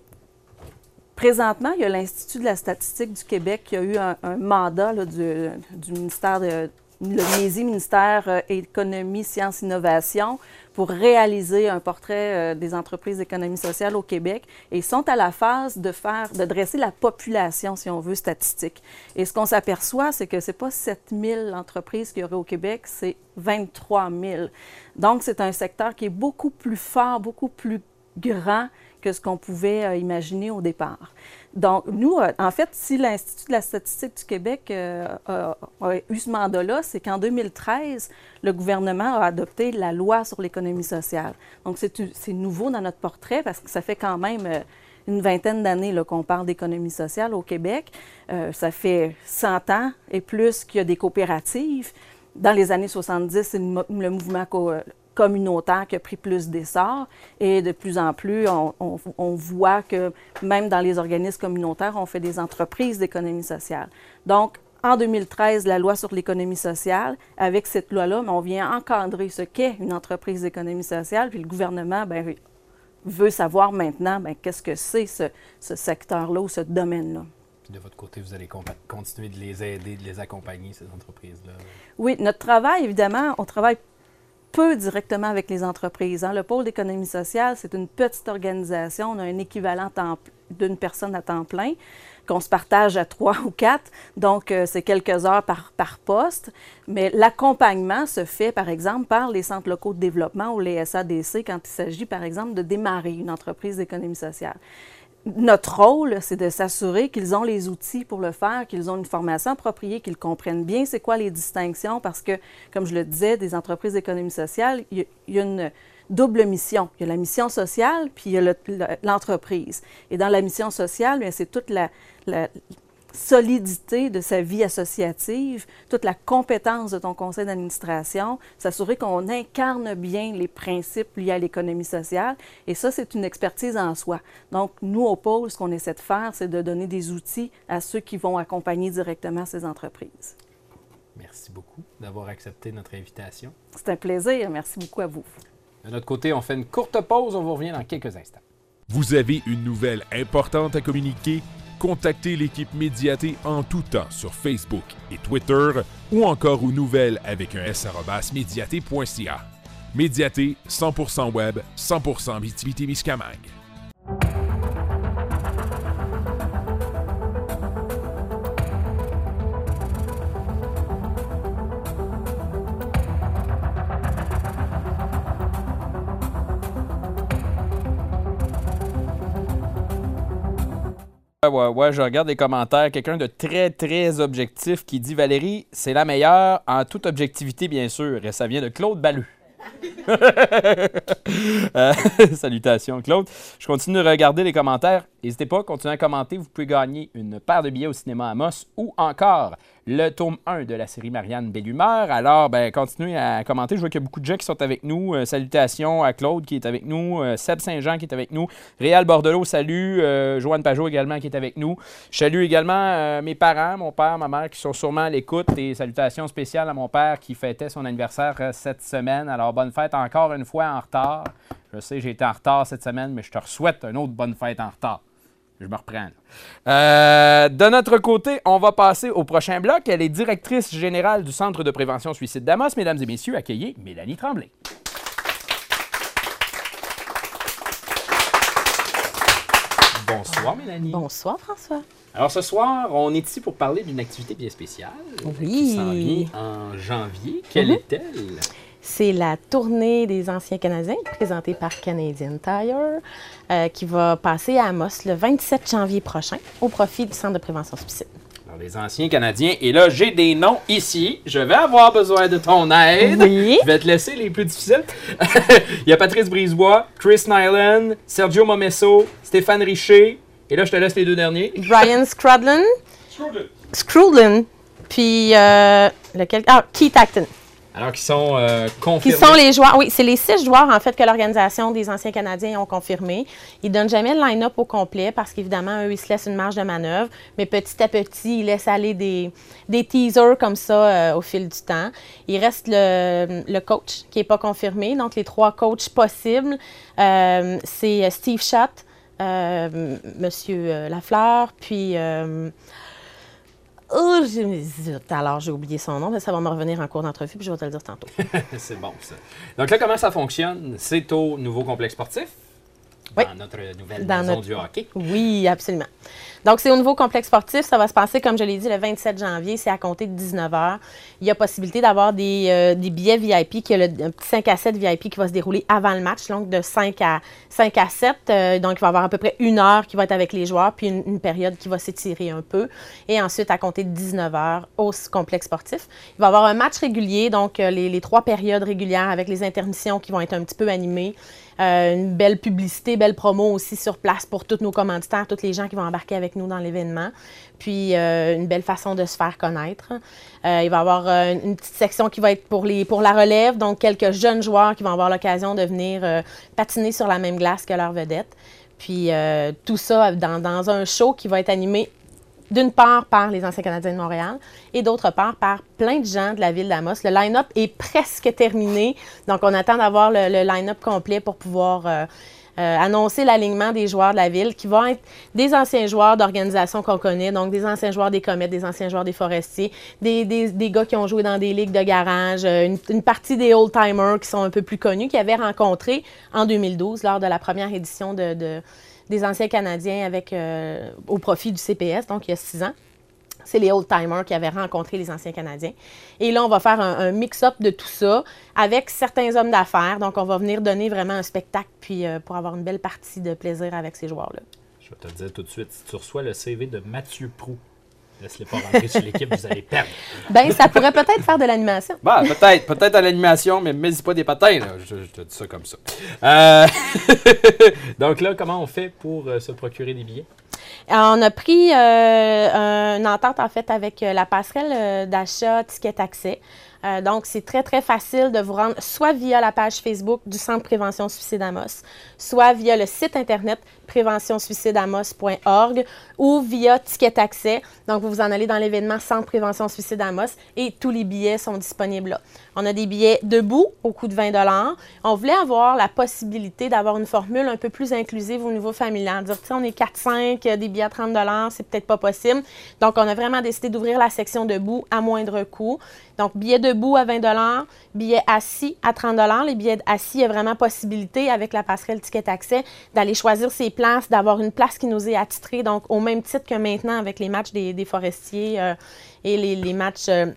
Speaker 9: présentement, il y a l'Institut de la statistique du Québec qui a eu un, un mandat là, du, du ministère de, le MISI, ministère euh, Économie, Sciences, Innovation, pour réaliser un portrait euh, des entreprises d'économie sociale au Québec et sont à la phase de faire, de dresser la population, si on veut, statistique. Et ce qu'on s'aperçoit, c'est que c'est pas 7000 entreprises qu'il y aurait au Québec, c'est 23 000. Donc, c'est un secteur qui est beaucoup plus fort, beaucoup plus grand que ce qu'on pouvait euh, imaginer au départ. Donc, nous, euh, en fait, si l'Institut de la statistique du Québec euh, a, eu ce mandat-là, c'est qu'en 2013, le gouvernement a adopté la loi sur l'économie sociale. Donc, c'est nouveau dans notre portrait parce que ça fait quand même une vingtaine d'années qu'on parle d'économie sociale au Québec. Ça fait 100 ans et plus qu'il y a des coopératives. Dans les années 70, c'est le, mo- le mouvement communautaire qui a pris plus d'essor et de plus en plus, on, on- on voit que même dans les organismes communautaires, on fait des entreprises d'économie sociale. Donc, en 2013, la loi sur l'économie sociale, avec cette loi-là, mais on vient encadrer ce qu'est une entreprise d'économie sociale, puis le gouvernement ben, veut savoir maintenant ben, qu'est-ce que c'est ce, ce secteur-là ou ce domaine-là.
Speaker 7: Puis de votre côté, vous allez continuer de les aider, de les accompagner, ces entreprises-là?
Speaker 9: Oui, notre travail, évidemment, on travaille directement avec les entreprises. hein. Le pôle d'économie sociale, c'est une petite organisation. On a un équivalent d'une personne à temps plein qu'on se partage à trois ou quatre. Donc, euh, c'est quelques heures par poste. Mais l'accompagnement se fait, par exemple, par les centres locaux de développement ou les SADC quand il s'agit, par exemple, de démarrer une entreprise d'économie sociale. Notre rôle, c'est de s'assurer qu'ils ont les outils pour le faire, qu'ils ont une formation appropriée, qu'ils comprennent bien c'est quoi les distinctions, parce que, comme je le disais, des entreprises d'économie sociale, il y, a- une double mission. Il y a la mission sociale, puis il y a le- le- l'entreprise. Et dans la mission sociale, c'est toute la, la solidité de sa vie associative, toute la compétence de ton conseil d'administration, s'assurer qu'on incarne bien les principes liés à l'économie sociale. Et ça, c'est une expertise en soi. Donc, nous, au pôle, ce qu'on essaie de faire, c'est de donner des outils à ceux qui vont accompagner directement ces entreprises.
Speaker 7: Merci beaucoup d'avoir accepté notre invitation.
Speaker 9: C'est un plaisir. Merci beaucoup à vous.
Speaker 7: De notre côté, on fait une courte pause. On vous revient dans quelques instants.
Speaker 5: Vous avez une nouvelle importante à communiquer? Contactez l'équipe Médiaté en tout temps sur Facebook et Twitter ou encore aux nouvelles avec un s médiaté.ca. Médiaté, 100% web, 100% Miscamingue.
Speaker 2: Ouais, je regarde les commentaires. Quelqu'un de très, très objectif qui dit Valérie, c'est la meilleure en toute objectivité, bien sûr. Et ça vient de Claude Ballu. Euh, salutations, Claude. Je continue de regarder les commentaires. N'hésitez pas, continuez à commenter. Vous pouvez gagner une paire de billets au cinéma Amos ou encore le tome 1 de la série Marianne Belle Humeur. Alors, ben, continuez à commenter. Je vois qu'il y a beaucoup de gens qui sont avec nous. Euh, salutations à Claude qui est avec nous, euh, Seb Saint-Jean qui est avec nous, Réal Bordelot, salut, euh, Joanne Pajot également qui est avec nous. Je salue également mes parents, mon père, ma mère qui sont sûrement à l'écoute et salutations spéciales à mon père qui fêtait son anniversaire cette semaine. Alors, bonne fête encore une fois en retard. Je sais, j'ai été en retard cette semaine, mais je te souhaite une autre bonne fête en retard. Je me reprends. Euh, de notre côté, on va passer au prochain bloc. Elle est directrice générale du Centre de prévention suicide d'Amos. Mesdames et messieurs, accueillez Mélanie Tremblay. Bonsoir, Mélanie.
Speaker 10: Bonsoir, François.
Speaker 7: Alors ce soir, on est ici pour parler d'une activité bien spéciale
Speaker 10: Oui.
Speaker 7: qui s'en vient en janvier. Quelle
Speaker 10: Mhm.
Speaker 7: est-elle?
Speaker 10: C'est la tournée des anciens Canadiens présentée par Canadian Tire euh, qui va passer à Amos le 27 janvier prochain au profit du Centre de prévention suicide.
Speaker 7: Alors, les anciens Canadiens. Et là, j'ai des noms ici. Je vais avoir besoin de ton aide.
Speaker 10: Oui.
Speaker 7: Je vais te laisser les plus difficiles. Il y a Patrice Brisebois, Chris Nyland, Sergio Momesso, Stéphane Richer. Et là, je te laisse les deux derniers.
Speaker 10: Brian Scrudlin. Scrudlin. Puis, euh, lequel? Ah, Keith Acton.
Speaker 7: Alors, qui sont euh,
Speaker 10: Qui
Speaker 7: confirmés.
Speaker 10: sont les joueurs, oui, c'est les six joueurs en fait que l'Organisation des anciens Canadiens ont confirmé. Ils donnent jamais le line-up au complet parce qu'évidemment, eux, ils se laissent une marge de manœuvre, mais petit à petit, ils laissent aller des, des teasers comme ça euh, au fil du temps. Il reste le, le coach qui n'est pas confirmé, donc les trois coachs possibles, euh, c'est Steve Schatt, euh, Monsieur Lafleur, puis Oh, alors j'ai oublié son nom, mais ça va me revenir en cours d'entrevue, puis je vais te le dire tantôt.
Speaker 7: c'est bon, ça. Donc là, comment ça fonctionne? C'est au nouveau complexe sportif?
Speaker 10: Oui.
Speaker 7: Dans notre nouvelle
Speaker 10: Dans
Speaker 7: maison
Speaker 10: notre-
Speaker 7: du hockey.
Speaker 10: Oui, absolument. Donc, c'est au nouveau complexe sportif. Ça va se passer, comme je l'ai dit, le 27 janvier. C'est à compter de 19 h. Il y a possibilité d'avoir des, euh, des billets VIP, qui est le un petit 5 à 7 VIP qui va se dérouler avant le match, donc de 5 à, 5 à 7. Euh, donc, il va y avoir à peu près une heure qui va être avec les joueurs, puis une, une période qui va s'étirer un peu. Et ensuite, à compter de 19 h au complexe sportif. Il va y avoir un match régulier, donc euh, les, les trois périodes régulières avec les intermissions qui vont être un petit peu animées. Euh, une belle publicité, belle promo aussi sur place pour tous nos commanditaires, tous les gens qui vont embarquer avec nous dans l'événement. Puis euh, une belle façon de se faire connaître. Euh, il va y avoir une petite section qui va être pour, la relève, donc quelques jeunes joueurs qui vont avoir l'occasion de venir patiner sur la même glace que leur vedette. Puis tout ça dans un show qui va être animé d'une part par les anciens Canadiens de Montréal et d'autre part par plein de gens de la ville d'Amos. Le line-up est presque terminé, donc on attend d'avoir le, line-up complet pour pouvoir euh, euh, annoncer l'alignement des joueurs de la ville qui vont être des anciens joueurs d'organisations qu'on connaît, donc des anciens joueurs des Comètes, des anciens joueurs des Forestiers, des, gars qui ont joué dans des ligues de garage, euh, une, partie des old-timers qui sont un peu plus connus, qui avaient rencontré en 2012 lors de la première édition de, des anciens Canadiens avec, euh, au profit du CPS, donc il y a six ans. C'est les old-timers qui avaient rencontré les anciens Canadiens. Et là, on va faire un, mix-up de tout ça avec certains hommes d'affaires. Donc, on va venir donner vraiment un spectacle puis euh, pour avoir une belle partie de plaisir avec ces joueurs-là.
Speaker 7: Je vais te le dire tout de suite, si tu reçois le CV de Mathieu Prou, laisse-les pas rentrer sur l'équipe, vous allez perdre.
Speaker 10: Ben, ça pourrait peut-être faire de l'animation.
Speaker 2: Bah, peut-être, peut-être à l'animation, mais mets-y pas des patins, là. Je, je te dis ça comme ça. Euh,
Speaker 7: Donc là, comment on fait pour euh, se procurer des billets?
Speaker 10: On a pris euh, une entente en fait avec euh, la passerelle euh, d'achat Ticket Accès. Euh, donc, c'est très, très facile de vous rendre soit via la page Facebook du Centre Prévention Suicide Amos, soit via le site Internet préventionsuicidamos.org ou via Ticket Accès. Donc, vous vous en allez dans l'événement Centre Prévention Suicide Amos et tous les billets sont disponibles là. On a des billets debout au coût de 20 On voulait avoir la possibilité d'avoir une formule un peu plus inclusive au niveau familial. Dire, on est 4-5, euh, des billets à 30 c'est peut-être pas possible. Donc, on a vraiment décidé d'ouvrir la section debout à moindre coût. Donc, billets debout à 20 billets assis à 30 Les billets assis, il y a vraiment possibilité avec la passerelle Ticket Accès d'aller choisir ses places, d'avoir une place qui nous est attitrée. Donc, au même titre que maintenant avec les matchs des, des forestiers euh, et les, les matchs. euh,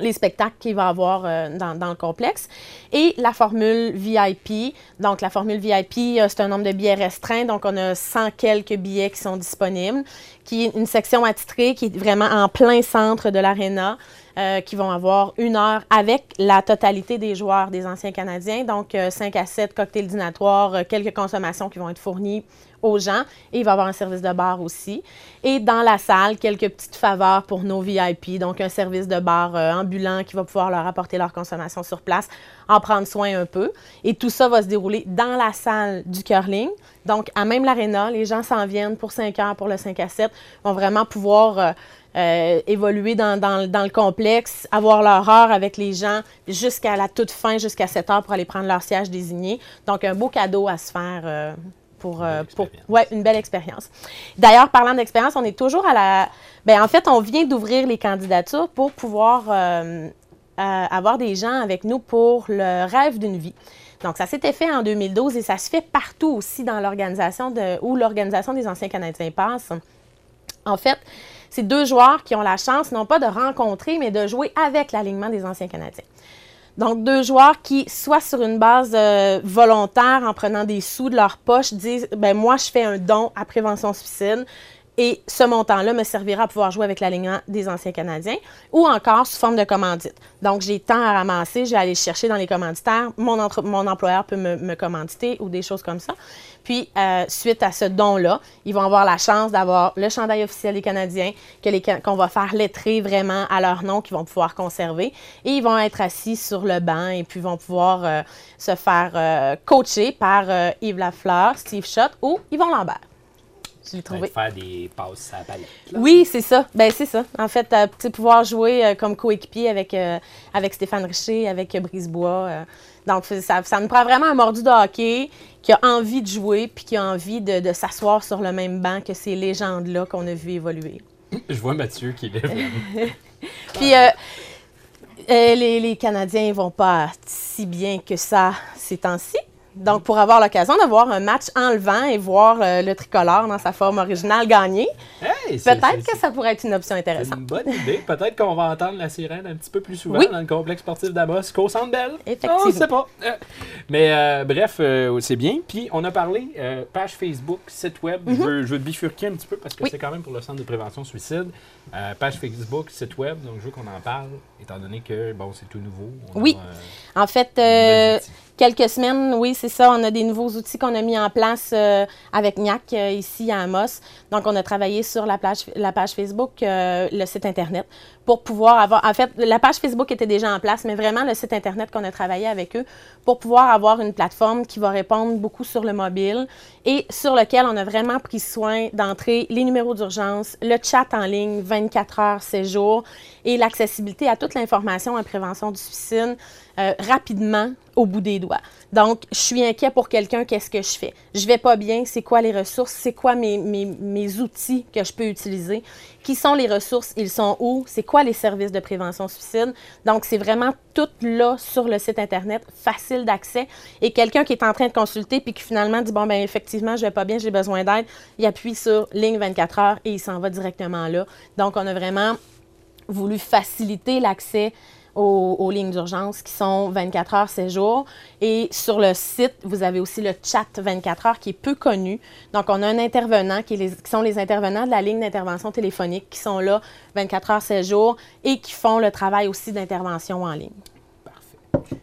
Speaker 10: les spectacles qu'il va avoir euh, dans, dans le complexe. Et la formule VIP. Donc, la formule VIP, c'est un nombre de billets restreint. Donc, on a 100 quelques billets qui sont disponibles, qui est une section attitrée qui est vraiment en plein centre de l'aréna. Euh, qui vont avoir une heure avec la totalité des joueurs des anciens Canadiens. Donc, euh, 5 à 7 cocktails dînatoires, euh, quelques consommations qui vont être fournies aux gens. Et il va y avoir un service de bar aussi. Et dans la salle, quelques petites faveurs pour nos VIP. Donc, un service de bar euh, ambulant qui va pouvoir leur apporter leur consommation sur place, en prendre soin un peu. Et tout ça va se dérouler dans la salle du curling. Donc, à même l'aréna, les gens s'en viennent pour 5 heures, pour le 5 à 7, vont vraiment pouvoir euh, euh, évoluer dans, dans- dans le complexe, avoir leur heure avec les gens jusqu'à la toute fin, jusqu'à 7 heures pour aller prendre leur siège désigné. Donc, un beau cadeau à se faire. euh, pour, euh, pour ouais, une belle expérience. D'ailleurs, parlant d'expérience, on est toujours à la. Ben, en fait, on vient d'ouvrir les candidatures pour pouvoir euh, euh, avoir des gens avec nous pour le rêve d'une vie. Donc, ça s'était fait en 2012 et ça se fait partout aussi dans l'organisation de, où l'organisation des anciens Canadiens passe. En fait, c'est deux joueurs qui ont la chance, non pas de rencontrer, mais de jouer avec l'alignement des anciens Canadiens. Donc, deux joueurs qui, soit sur une base euh, volontaire, en prenant des sous de leur poche, disent ben moi, je fais un don à prévention suicide et ce montant-là me servira à pouvoir jouer avec l'alignement des anciens Canadiens, ou encore sous forme de commandite. Donc, j'ai tant à ramasser, je vais aller chercher dans les commanditaires, mon, entre- mon employeur peut me, me commanditer ou des choses comme ça. Puis, euh, suite à ce don-là, ils vont avoir la chance d'avoir le chandail officiel des Canadiens, qu'on va faire lettrer vraiment à leur nom, qu'ils vont pouvoir conserver. Et ils vont être assis sur le banc et puis vont pouvoir euh, se faire euh, coacher par euh, Yves Lafleur, Steve Schott ou Yvon Lambert. Je l'ai trouvé.
Speaker 7: Faire des passes à la palette. là.
Speaker 10: Oui, c'est ça. Ben, c'est ça. En fait, euh, pouvoir jouer euh, comme coéquipier avec, euh, avec Stéphane Richer, avec Brisebois. donc, ça, ça nous prend vraiment un mordu de hockey qui a envie de jouer puis qui a envie de, de s'asseoir sur le même banc que ces légendes-là qu'on a vu évoluer.
Speaker 7: Je vois Mathieu qui lève.
Speaker 10: Puis les, les Canadiens vont pas si bien que ça ces temps-ci. Donc, pour avoir l'occasion de voir un match enlevant et voir euh, le tricolore dans sa forme originale gagner,
Speaker 7: Hey,
Speaker 10: peut-être que ça pourrait être une option
Speaker 7: C'est
Speaker 10: intéressante.
Speaker 7: une bonne idée. Peut-être qu'on va entendre la sirène un petit peu plus souvent
Speaker 10: Oui.
Speaker 7: dans le complexe sportif d'Amos qu'au Centre Bell.
Speaker 10: Effectivement.
Speaker 7: On sait pas. Euh, Mais euh, bref, euh, c'est bien. Puis on a parlé page Facebook, site web. je, veux, je veux bifurquer un petit peu parce que
Speaker 10: Mhm. Oui.
Speaker 7: c'est quand même pour le Centre de prévention suicide. Page Facebook, site web. Donc je veux qu'on en parle étant donné que bon, c'est tout nouveau. On
Speaker 10: Oui.
Speaker 7: a,
Speaker 10: En fait, quelques semaines, oui, c'est ça. On a des nouveaux outils qu'on a mis en place euh, avec NIAC euh, ici à Amos. Donc, on a travaillé sur la page, la page Facebook, euh, le site Internet, pour pouvoir avoir. En fait, la page Facebook était déjà en place, mais vraiment le site Internet qu'on a travaillé avec eux pour pouvoir avoir une plateforme qui va répondre beaucoup sur le mobile et sur lequel on a vraiment pris soin d'entrer les numéros d'urgence, le chat en ligne 24 heures, 7 jours et l'accessibilité à toute l'information en prévention du suicide euh, rapidement au bout des doigts. Donc, je suis inquiet pour quelqu'un, qu'est-ce que je fais? Je vais pas bien, c'est quoi les ressources? C'est quoi mes, mes, mes outils que je peux utiliser? Qui sont les ressources? Ils sont où? C'est quoi les services de prévention suicide? Donc, c'est vraiment tout là sur le site Internet, facile d'accès. Et quelqu'un qui est en train de consulter puis qui finalement dit, bon, ben effectivement, je vais pas bien, j'ai besoin d'aide, il appuie sur ligne 24 heures et il s'en va directement là. Donc, on a vraiment voulu faciliter l'accès aux, aux lignes d'urgence qui sont 24 heures, 7 jours. Et sur le site, vous avez aussi le chat 24 heures qui est peu connu. Donc, on a un intervenant qui, est les- qui sont les intervenants de la ligne d'intervention téléphonique qui sont là 24 heures, 7 jours et qui font le travail aussi d'intervention en ligne.
Speaker 7: Parfait.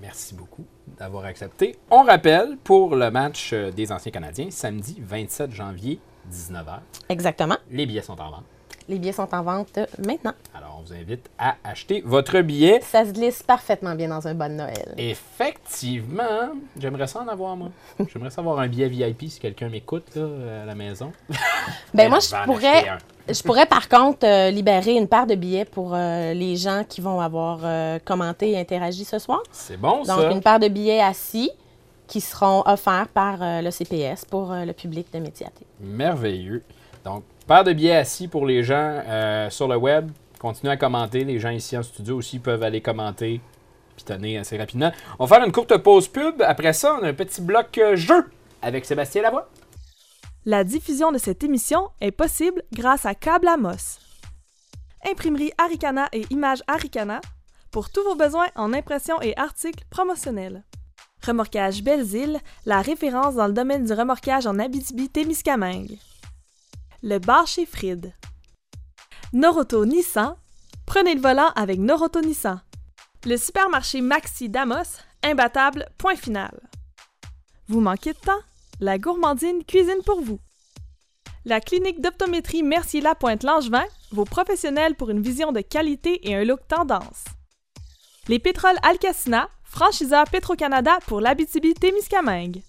Speaker 7: Merci beaucoup d'avoir accepté. On rappelle pour le match euh, des anciens Canadiens, samedi 27 janvier, 19h.
Speaker 10: Exactement.
Speaker 7: Les billets sont en vente.
Speaker 10: Les billets sont en vente maintenant.
Speaker 7: Alors, on vous invite à acheter votre billet.
Speaker 10: Ça se glisse parfaitement bien dans un bon Noël.
Speaker 7: Effectivement, j'aimerais ça en avoir, moi. J'aimerais ça avoir un billet VIP si quelqu'un m'écoute à la maison.
Speaker 10: Ben moi,
Speaker 7: je
Speaker 10: pourrais, je pourrais par contre euh, libérer une paire de billets pour euh, les gens qui vont avoir euh, commenté et interagi ce soir.
Speaker 7: C'est bon,
Speaker 10: Donc,
Speaker 7: ça.
Speaker 10: une paire de billets assis qui seront offerts par le CPS pour le public de Médiaté.
Speaker 7: Merveilleux. Donc, paire de billets assis pour les gens euh, sur le web. Continuez à commenter. Les gens ici en studio aussi peuvent aller commenter. Pitonner assez rapidement. On va faire une courte pause pub. Après ça, on a un petit bloc euh, jeu avec Sébastien Lavoie.
Speaker 1: La diffusion de cette émission est possible grâce à Câble Amos. Imprimerie Aricana et Images Aricana pour tous vos besoins en impression et articles promotionnels. Remorquage Belles-Îles, la référence dans le domaine du remorquage en Abitibi-Témiscamingue. Le bar chez Fried. Noroto Nissan, prenez le volant avec Noroto Nissan. Le supermarché Maxi d'Amos, imbattable, point final. Vous manquez de temps? La gourmandine cuisine pour vous. La clinique d'optométrie Mercier-Lapointe-Langevin, vos professionnels pour une vision de qualité et un look tendance. Les pétroles Alcacina, franchiseur Petro-Canada pour l'Abitibi-Témiscamingue.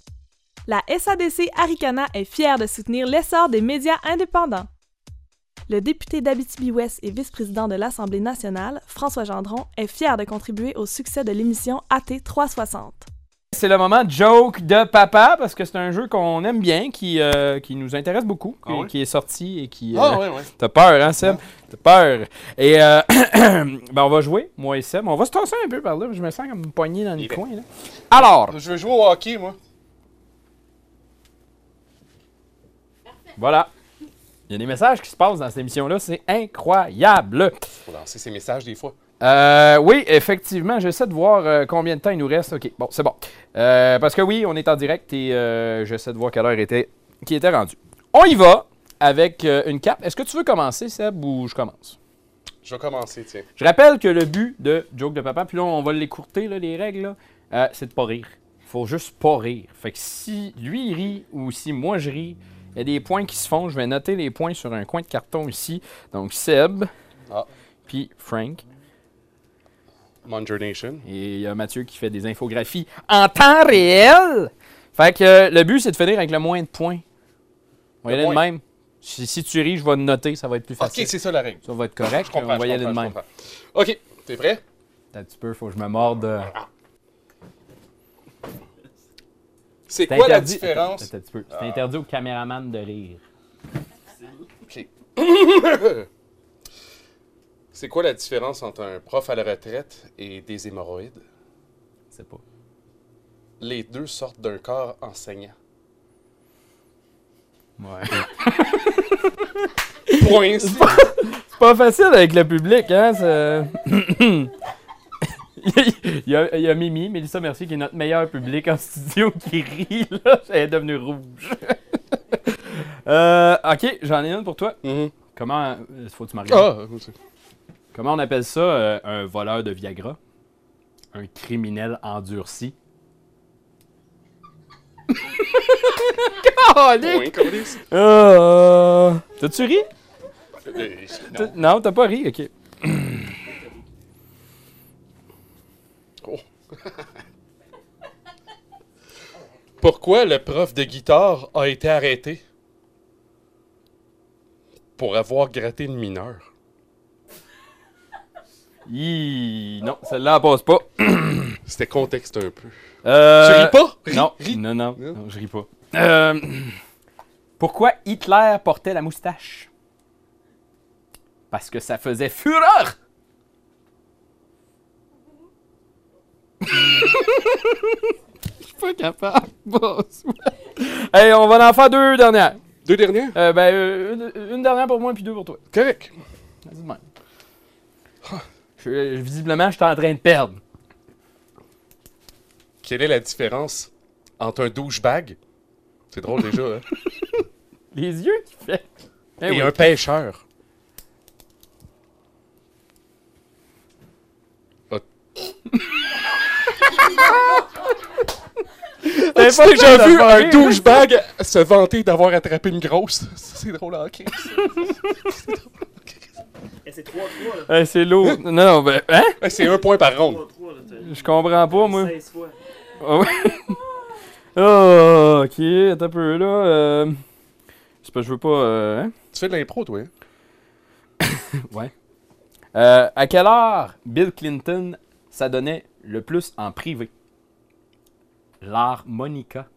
Speaker 1: La SADC Aricana est fière de soutenir l'essor des médias indépendants. Le député d'Abitibi-Ouest et vice-président de l'Assemblée nationale, François Gendron, est fier de contribuer au succès de l'émission AT 360.
Speaker 2: C'est le moment joke de papa parce que c'est un jeu qu'on aime bien, qui, euh, qui nous intéresse beaucoup, qui,
Speaker 3: Ah
Speaker 2: qui est sorti et qui.
Speaker 3: Ah
Speaker 2: euh,
Speaker 3: ouais, ouais.
Speaker 2: T'as peur, hein, Seb? T'as peur. Et euh, ben, on va jouer, moi et Seb. On va se tasser un peu par là. Je me sens comme poigné dans le
Speaker 3: Il est.
Speaker 2: coin. Là. Alors,
Speaker 3: Je veux jouer au hockey, moi.
Speaker 2: Voilà. Il y a des messages qui se passent dans cette émission-là. C'est incroyable.
Speaker 3: Faut lancer ces messages des fois.
Speaker 2: Euh, oui, effectivement, j'essaie de voir euh, combien de temps il nous reste. OK, bon, c'est bon. Euh, parce que oui, on est en direct et euh, j'essaie de voir quelle heure était, qui était rendue. On y va avec une carte. Est-ce que tu veux commencer, Seb, ou je commence?
Speaker 3: Je vais commencer, tiens.
Speaker 2: Je rappelle que le but de Joke de Papa, puis là, on va l'écourter, les règles, c'est de pas rire. faut juste pas rire. Fait que si lui, il rit ou si moi, je ris, il y a des points qui se font. Je vais noter les points sur un coin de carton ici. Donc, Seb,
Speaker 3: Ah.
Speaker 2: puis Frank.
Speaker 3: Munger Nation.
Speaker 2: Et il y a Mathieu qui fait des infographies en temps réel. Fait que euh, le but, c'est de finir avec le moins de points. On va y
Speaker 3: Le
Speaker 2: aller de même. Si, si tu ris, je vais noter, ça va être plus
Speaker 3: Ok,
Speaker 2: facile.
Speaker 3: c'est ça la règle.
Speaker 2: ça va être correct.
Speaker 3: Je
Speaker 2: on va y aller de même.
Speaker 3: Ok, t'es prêt?
Speaker 2: Un petit peu, faut que je me morde. euh,
Speaker 3: C'est quoi la
Speaker 2: interdit-
Speaker 3: différence?
Speaker 2: Attends, attends un petit peu. C'est interdit au caméraman de rire.
Speaker 3: Ok. C'est quoi la différence entre un prof à la retraite et des hémorroïdes?
Speaker 2: C'est pas.
Speaker 3: Les deux sortent d'un corps enseignant.
Speaker 2: Ouais.
Speaker 3: Point.
Speaker 2: C'est pas facile avec le public, hein? c'est- il, y a, il y a Mimi, Mélissa Mercier, qui est notre meilleur public en studio, qui rit, là. Elle est devenue rouge. Euh, ok, j'en ai une pour toi.
Speaker 3: Mhm.
Speaker 2: Comment. euh, Faut que tu.
Speaker 3: Ah, aussi.
Speaker 2: Comment on appelle ça euh, un voleur de Viagra? Un criminel endurci. T'as-tu ri?
Speaker 3: Euh. Non,
Speaker 2: t'as pas ri, ok.
Speaker 3: Oh. Pourquoi le prof de guitare a été arrêté? Pour avoir gratté une mineure.
Speaker 2: Hi, Non, celle-là, elle passe pas.
Speaker 3: C'était contexte un peu.
Speaker 2: Euh,
Speaker 3: Tu ris pas? Ris,
Speaker 2: non,
Speaker 3: ris.
Speaker 2: non, non,
Speaker 3: Non.
Speaker 2: non, je ris pas. Euh, pourquoi Hitler portait la moustache? Parce que ça faisait fureur! Je suis pas capable. Boss. hey, on va en faire deux dernières.
Speaker 3: Deux dernières?
Speaker 2: Euh, ben, euh, une, une dernière pour moi puis deux pour toi.
Speaker 3: Correct.
Speaker 2: Vas-y de même. Je- visiblement, je suis en train de perdre.
Speaker 3: Quelle est la différence entre un douchebag? C'est drôle déjà, hein?
Speaker 2: Les yeux qui fait. Eh
Speaker 3: Et
Speaker 2: oui.
Speaker 3: un pêcheur. Sais,
Speaker 2: pas
Speaker 3: J'ai
Speaker 2: ça,
Speaker 3: vu
Speaker 2: ça
Speaker 3: un douchebag se vanter d'avoir attrapé une grosse? Ça, C'est drôle en crise.
Speaker 11: Eh, c'est 3-3, là.
Speaker 2: Eh, c'est lourd. non, non, ben, hein?
Speaker 3: Ouais, C'est un point par ronde.
Speaker 11: 3-3, là. t'as-
Speaker 2: Je comprends pas, moi.
Speaker 11: 16 fois.
Speaker 2: Ah ouais? oh, ok, attends un peu, là. Euh... C'est pas, je veux pas. Euh... hein?
Speaker 3: Tu fais de l'impro, toi, hein?
Speaker 2: Ouais. Euh, à quelle heure Bill Clinton s'adonnait le plus en privé? L'harmonica.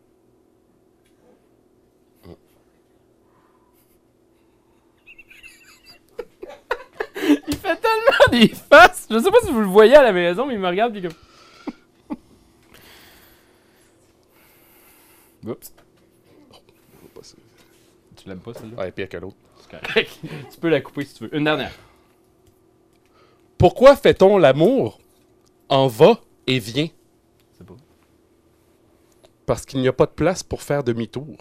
Speaker 2: il fait tellement des faces. Je sais pas si vous le voyez à la maison, mais il me regarde puis comme. Oups. Tu l'aimes pas celle-là?
Speaker 3: Ouais, pire que l'autre.
Speaker 2: C'est correct. tu peux la couper si tu veux. Une dernière.
Speaker 3: Pourquoi fait-on l'amour en va et vient? Parce qu'il n'y a pas de place pour faire demi-tour.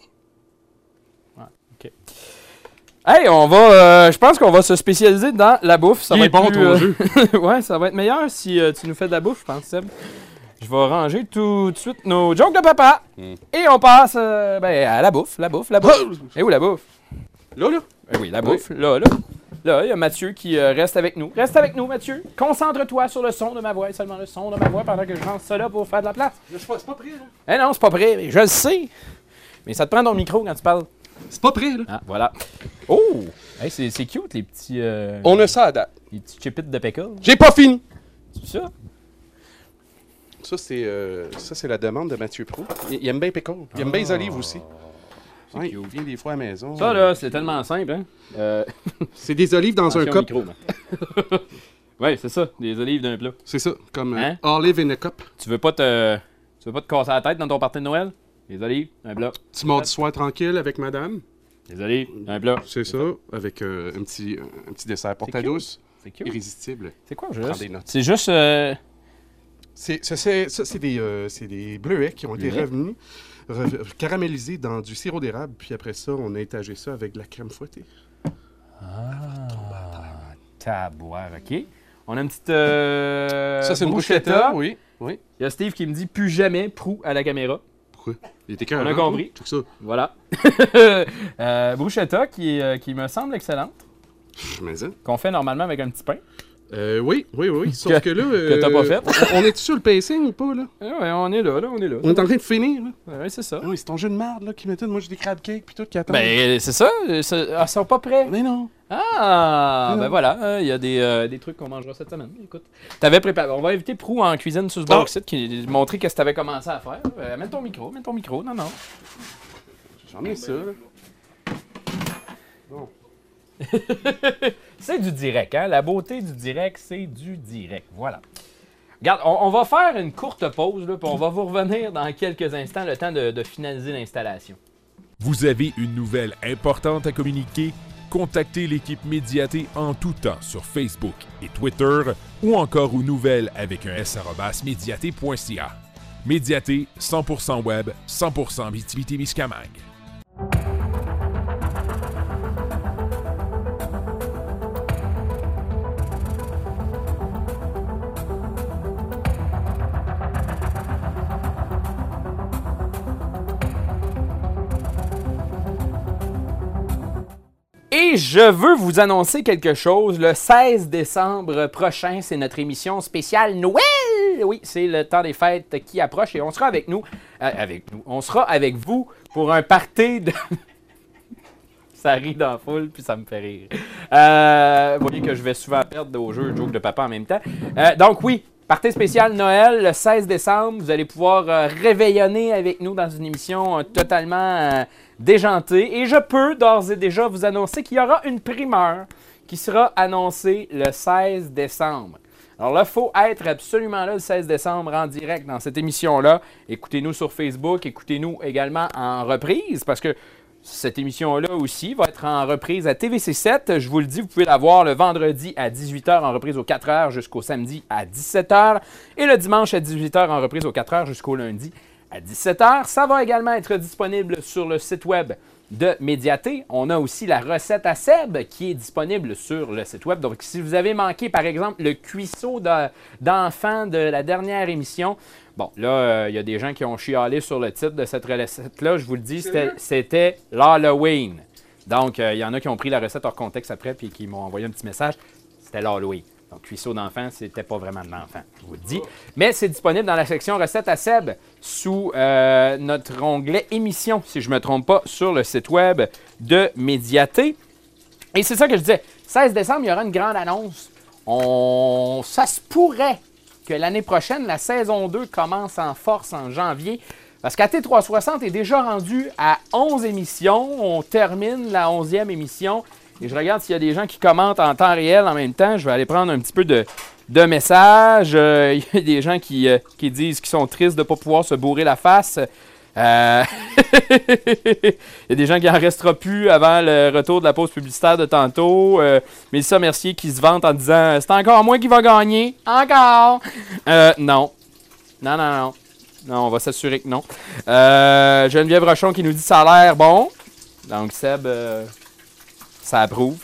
Speaker 2: Hey, on va. euh, je pense qu'on va se spécialiser dans la bouffe. Ça
Speaker 3: Il
Speaker 2: va
Speaker 3: est
Speaker 2: être
Speaker 3: bon,
Speaker 2: plus,
Speaker 3: ton
Speaker 2: euh,
Speaker 3: jeu.
Speaker 2: ouais, ça va être meilleur si euh, tu nous fais de la bouffe, je pense, Seb. Je vais ranger tout de suite nos jokes de papa.
Speaker 3: Hmm.
Speaker 2: Et on passe euh, ben, à la bouffe, la bouffe, la bouffe. Et où la bouffe?
Speaker 3: Là, là?
Speaker 2: Eh oui, la bouffe. Là, là. Là, il y a Mathieu qui euh, reste avec nous. Reste avec nous, Mathieu. Concentre-toi sur le son de ma voix et seulement le son de ma voix pendant que je lance ça là pour faire de la place.
Speaker 3: C'est pas, c'est pas prêt, là.
Speaker 2: Eh non, c'est pas prêt. mais Je le sais. Mais ça te prend ton micro quand tu parles.
Speaker 3: C'est pas prêt, là.
Speaker 2: Ah, voilà. Oh! Hey, c'est c'est cute, les petits, euh,
Speaker 3: On a ça à date.
Speaker 2: les petits chipites de pickle.
Speaker 3: J'ai pas fini.
Speaker 2: C'est ça?
Speaker 3: Ça, c'est euh, ça, c'est la demande de Mathieu Pro. Il, il aime bien pickle. Il aime bien les olives aussi. Des fois à la maison.
Speaker 2: Ça, là, c'est tellement simple, hein? Euh,
Speaker 3: C'est des olives dans un
Speaker 2: attention
Speaker 3: cup.
Speaker 2: ouais, c'est ça, des olives d'un plat.
Speaker 3: C'est ça, comme euh,
Speaker 2: Hein?
Speaker 3: olive in a cup.
Speaker 2: Tu veux pas te, tu veux pas te casser la tête dans ton party de Noël? Des olives, un plat.
Speaker 3: Petit mardi soir tranquille avec madame?
Speaker 2: Des olives, un plat.
Speaker 3: C'est ça, avec euh, un, petit, un petit dessert ta
Speaker 2: cute.
Speaker 3: douce.
Speaker 2: C'est cute.
Speaker 3: Irrésistible.
Speaker 2: C'est quoi,
Speaker 3: Prends
Speaker 2: juste?
Speaker 3: des notes.
Speaker 2: C'est juste... euh,
Speaker 3: C'est, ça, c'est, ça, c'est des, euh, c'est des bleuets qui ont été revenus, caramélisés dans du sirop d'érable. Puis après ça, on a étagé ça avec de la crème fouettée.
Speaker 2: Ah, taboire, OK. On a une petite... euh,
Speaker 3: ça, c'est une
Speaker 2: bruschetta.
Speaker 3: Oui, oui.
Speaker 2: Il y a Steve qui me dit plus jamais prou à la caméra.
Speaker 3: Pourquoi? Il était
Speaker 2: On a
Speaker 3: carré.
Speaker 2: compris.
Speaker 3: Tout ça.
Speaker 2: Voilà. euh, bruschetta qui, euh, qui me semble excellente,
Speaker 3: Pff, Mais ça.
Speaker 2: qu'on fait normalement avec un petit pain.
Speaker 3: Euh, oui, oui, oui. Sauf que, là.
Speaker 2: que t'as pas fait.
Speaker 3: On, est sur le pacing ou pas, là?
Speaker 2: Ah ouais, on est là, là, on est là.
Speaker 3: On est en train de finir, là.
Speaker 2: Ouais, c'est ça.
Speaker 3: Ah oui, c'est ton jeu de merde, là, qui m'étonne. Moi, j'ai des crab cakes puis tout qui attendent.
Speaker 2: Ben, c'est ça. euh, c'est- Ah, ils sont pas prêts.
Speaker 3: Mais non.
Speaker 2: Ah, ben voilà. euh, Il y a des, euh, des trucs qu'on mangera cette semaine. Écoute, t'avais préparé. On va inviter Prou en cuisine sur ce
Speaker 3: Ah.
Speaker 2: box qui montrer qu'est-ce que t'avais commencé à faire. Euh, mets ton micro, mets ton micro. Non, non.
Speaker 3: J'en ai ça, là.
Speaker 2: C'est du direct, hein? La beauté du direct, c'est du direct. Voilà. Regarde, on, va faire une courte pause, puis on va vous revenir dans quelques instants, le temps de, finaliser l'installation.
Speaker 5: Vous avez une nouvelle importante à communiquer? Contactez l'équipe Médiaté en tout temps sur Facebook et Twitter ou encore aux nouvelles avec un s médiaté.ca. Médiaté, 100% web, 100% Miscamingue.
Speaker 2: Je veux vous annoncer quelque chose. Le 16 décembre prochain, c'est notre émission spéciale Noël. Oui, c'est le temps des fêtes qui approche et on sera avec nous, euh, avec nous, on sera avec vous pour un party de. ça rit dans la foule puis ça me fait rire. Euh, vous voyez que je vais souvent perdre au jeu joke de papa en même temps. Euh, donc oui, Partie spéciale Noël, le 16 décembre, vous allez pouvoir réveillonner avec nous dans une émission totalement déjantée. Et je peux d'ores et déjà vous annoncer qu'il y aura une primeur qui sera annoncée le 16 décembre. Alors là, il faut être absolument là le 16 décembre en direct dans cette émission-là. Écoutez-nous sur Facebook, écoutez-nous également en reprise parce que cette émission-là aussi va être en reprise à TVC7. Je vous le dis, vous pouvez la voir le vendredi à 18h en reprise aux 4h jusqu'au samedi à 17h et le dimanche à 18h en reprise aux 4h jusqu'au lundi à 17h. Ça va également être disponible sur le site web de Médiaté. On a aussi la recette à Seb qui est disponible sur le site web. Donc, si vous avez manqué, par exemple, le cuisseau d'enfant de la dernière émission, Bon, là, euh, il y a des gens qui ont chialé sur le titre de cette recette-là. Je vous le dis, c'était l'Halloween. Donc, euh, il y en a qui ont pris la recette hors contexte après puis qui m'ont envoyé un petit message. C'était l'Halloween. Donc, cuisseau d'enfant, c'était pas vraiment de l'enfant, je vous le dis. Mais c'est disponible dans la section recettes à Seb sous euh, notre onglet émission, si je ne me trompe pas, sur le site web de Médiaté. Et c'est ça que je disais. 16 décembre, il y aura une grande annonce. On... Ça se pourrait que l'année prochaine, la saison 2 commence en force en janvier. Parce qu'AT360 est déjà rendu à 11 émissions. On termine la 11e émission. Et je regarde s'il y a des gens qui commentent en temps réel en même temps. Je vais aller prendre un petit peu de, messages. Euh, il y a des gens qui, euh, qui disent qu'ils sont tristes de ne pas pouvoir se bourrer la face. Euh, il y a des gens qui en restera plus avant le retour de la pause publicitaire de tantôt. Euh, Mélissa Mercier qui se vante en disant C'est encore moi qui va gagner. Encore euh, Non. Non, non, non. Non, on va s'assurer que non. Euh, Geneviève Rochon qui nous dit Ça a l'air bon. Donc, Seb, ça approuve.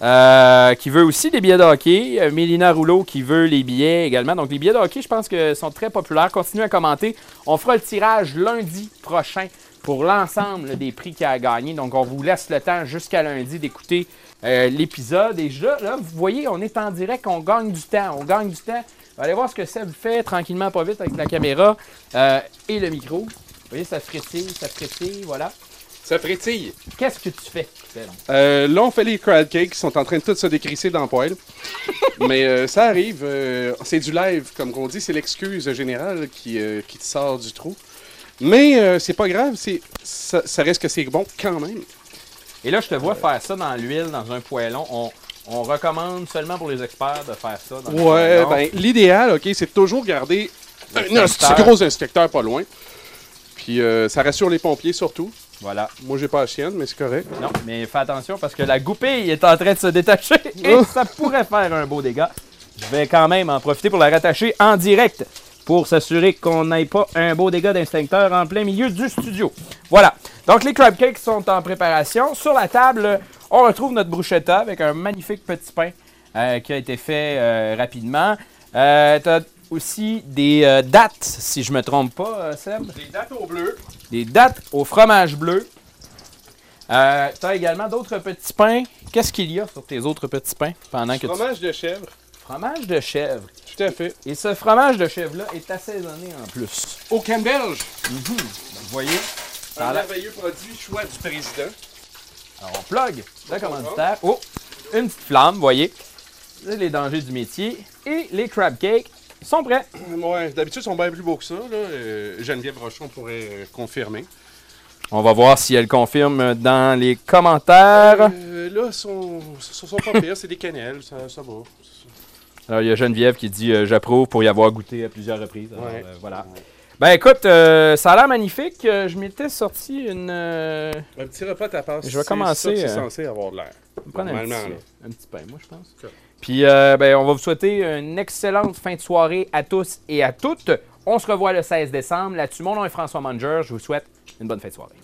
Speaker 2: Euh, qui veut aussi des billets de hockey. Euh, Mélina Rouleau qui veut les billets également. Donc les billets de hockey, je pense que sont très populaires. Continuez à commenter. On fera le tirage lundi prochain pour l'ensemble des prix qu'il a gagné. Donc on vous laisse le temps jusqu'à lundi d'écouter euh, l'épisode. Et là, vous voyez, on est en direct, on gagne du temps. On gagne du temps. Allez voir ce que Seb fait tranquillement, pas vite avec la caméra et le micro. Vous voyez, ça frétille, ça frétille, voilà.
Speaker 3: Ça frétille.
Speaker 2: Qu'est-ce que tu fais?
Speaker 3: Euh, là, on fait les crowd cakes qui sont en train de tout se décrisser dans le poêle. Mais euh, ça arrive. Euh, c'est du live, comme on dit. C'est l'excuse générale qui, qui te sort du trou. Mais c'est pas grave. C'est, ça, reste que c'est bon quand même.
Speaker 2: Et là, je te vois faire ça dans l'huile, dans un poêlon. On, on recommande seulement pour les experts de faire ça. Dans
Speaker 3: ouais, ben, l'idéal, OK, c'est toujours garder un, petit gros inspecteur pas loin. Puis ça rassure les pompiers surtout.
Speaker 2: Voilà.
Speaker 3: Moi, j'ai pas la chienne, mais c'est correct.
Speaker 2: Non, mais fais attention parce que la goupille est en train de se détacher et oh. ça pourrait faire un beau dégât. Je vais quand même en profiter pour la rattacher en direct pour s'assurer qu'on n'ait pas un beau dégât d'instincteur en plein milieu du studio. Voilà. Donc, les crab cakes sont en préparation. Sur la table, on retrouve notre bruschetta avec un magnifique petit pain euh, qui a été fait euh, rapidement. Euh, aussi des euh, dates, si je me trompe pas, euh, Seb.
Speaker 3: Des dates au bleu.
Speaker 2: Des dates au fromage bleu. Euh, tu as également d'autres petits pains. Qu'est-ce qu'il y a sur tes autres petits pains pendant que
Speaker 3: Fromage de chèvre.
Speaker 2: Fromage de chèvre.
Speaker 3: Tout à fait.
Speaker 2: Et ce fromage de chèvre-là est assaisonné en plus.
Speaker 3: Au Belge.
Speaker 2: Mhm. vous voyez?
Speaker 3: Un merveilleux produit, choix du président.
Speaker 2: Alors, on plug le commanditaire. Oh, une petite flamme, vous voyez. Les dangers du métier. Et les crab cakes sont prêts.
Speaker 3: Ouais, d'habitude, ils sont bien plus beaux que ça. Là. Euh, Geneviève Rochon pourrait euh, confirmer.
Speaker 2: On va voir si elle confirme dans les commentaires.
Speaker 3: Euh, là, sont, sont, sont pas pires, c'est des cannelles, ça, ça va.
Speaker 2: Alors, il y a Geneviève qui dit J'approuve pour y avoir goûté à plusieurs reprises. Alors,
Speaker 3: Ouais.
Speaker 2: voilà. Ben écoute, euh, ça a l'air magnifique. Je m'étais sorti une. euh,
Speaker 3: Un petit repas à ta passe.
Speaker 2: Je vais commencer,
Speaker 3: C'est censé avoir de l'air.
Speaker 2: prendre un
Speaker 3: Normalement,
Speaker 2: petit, un petit pain, moi, je pense. Puis euh, ben, on va vous souhaiter une excellente fin de soirée à tous et à toutes. On se revoit le 16 décembre. Là-dessus, mon nom est François Manger. Je vous souhaite une bonne fin de soirée.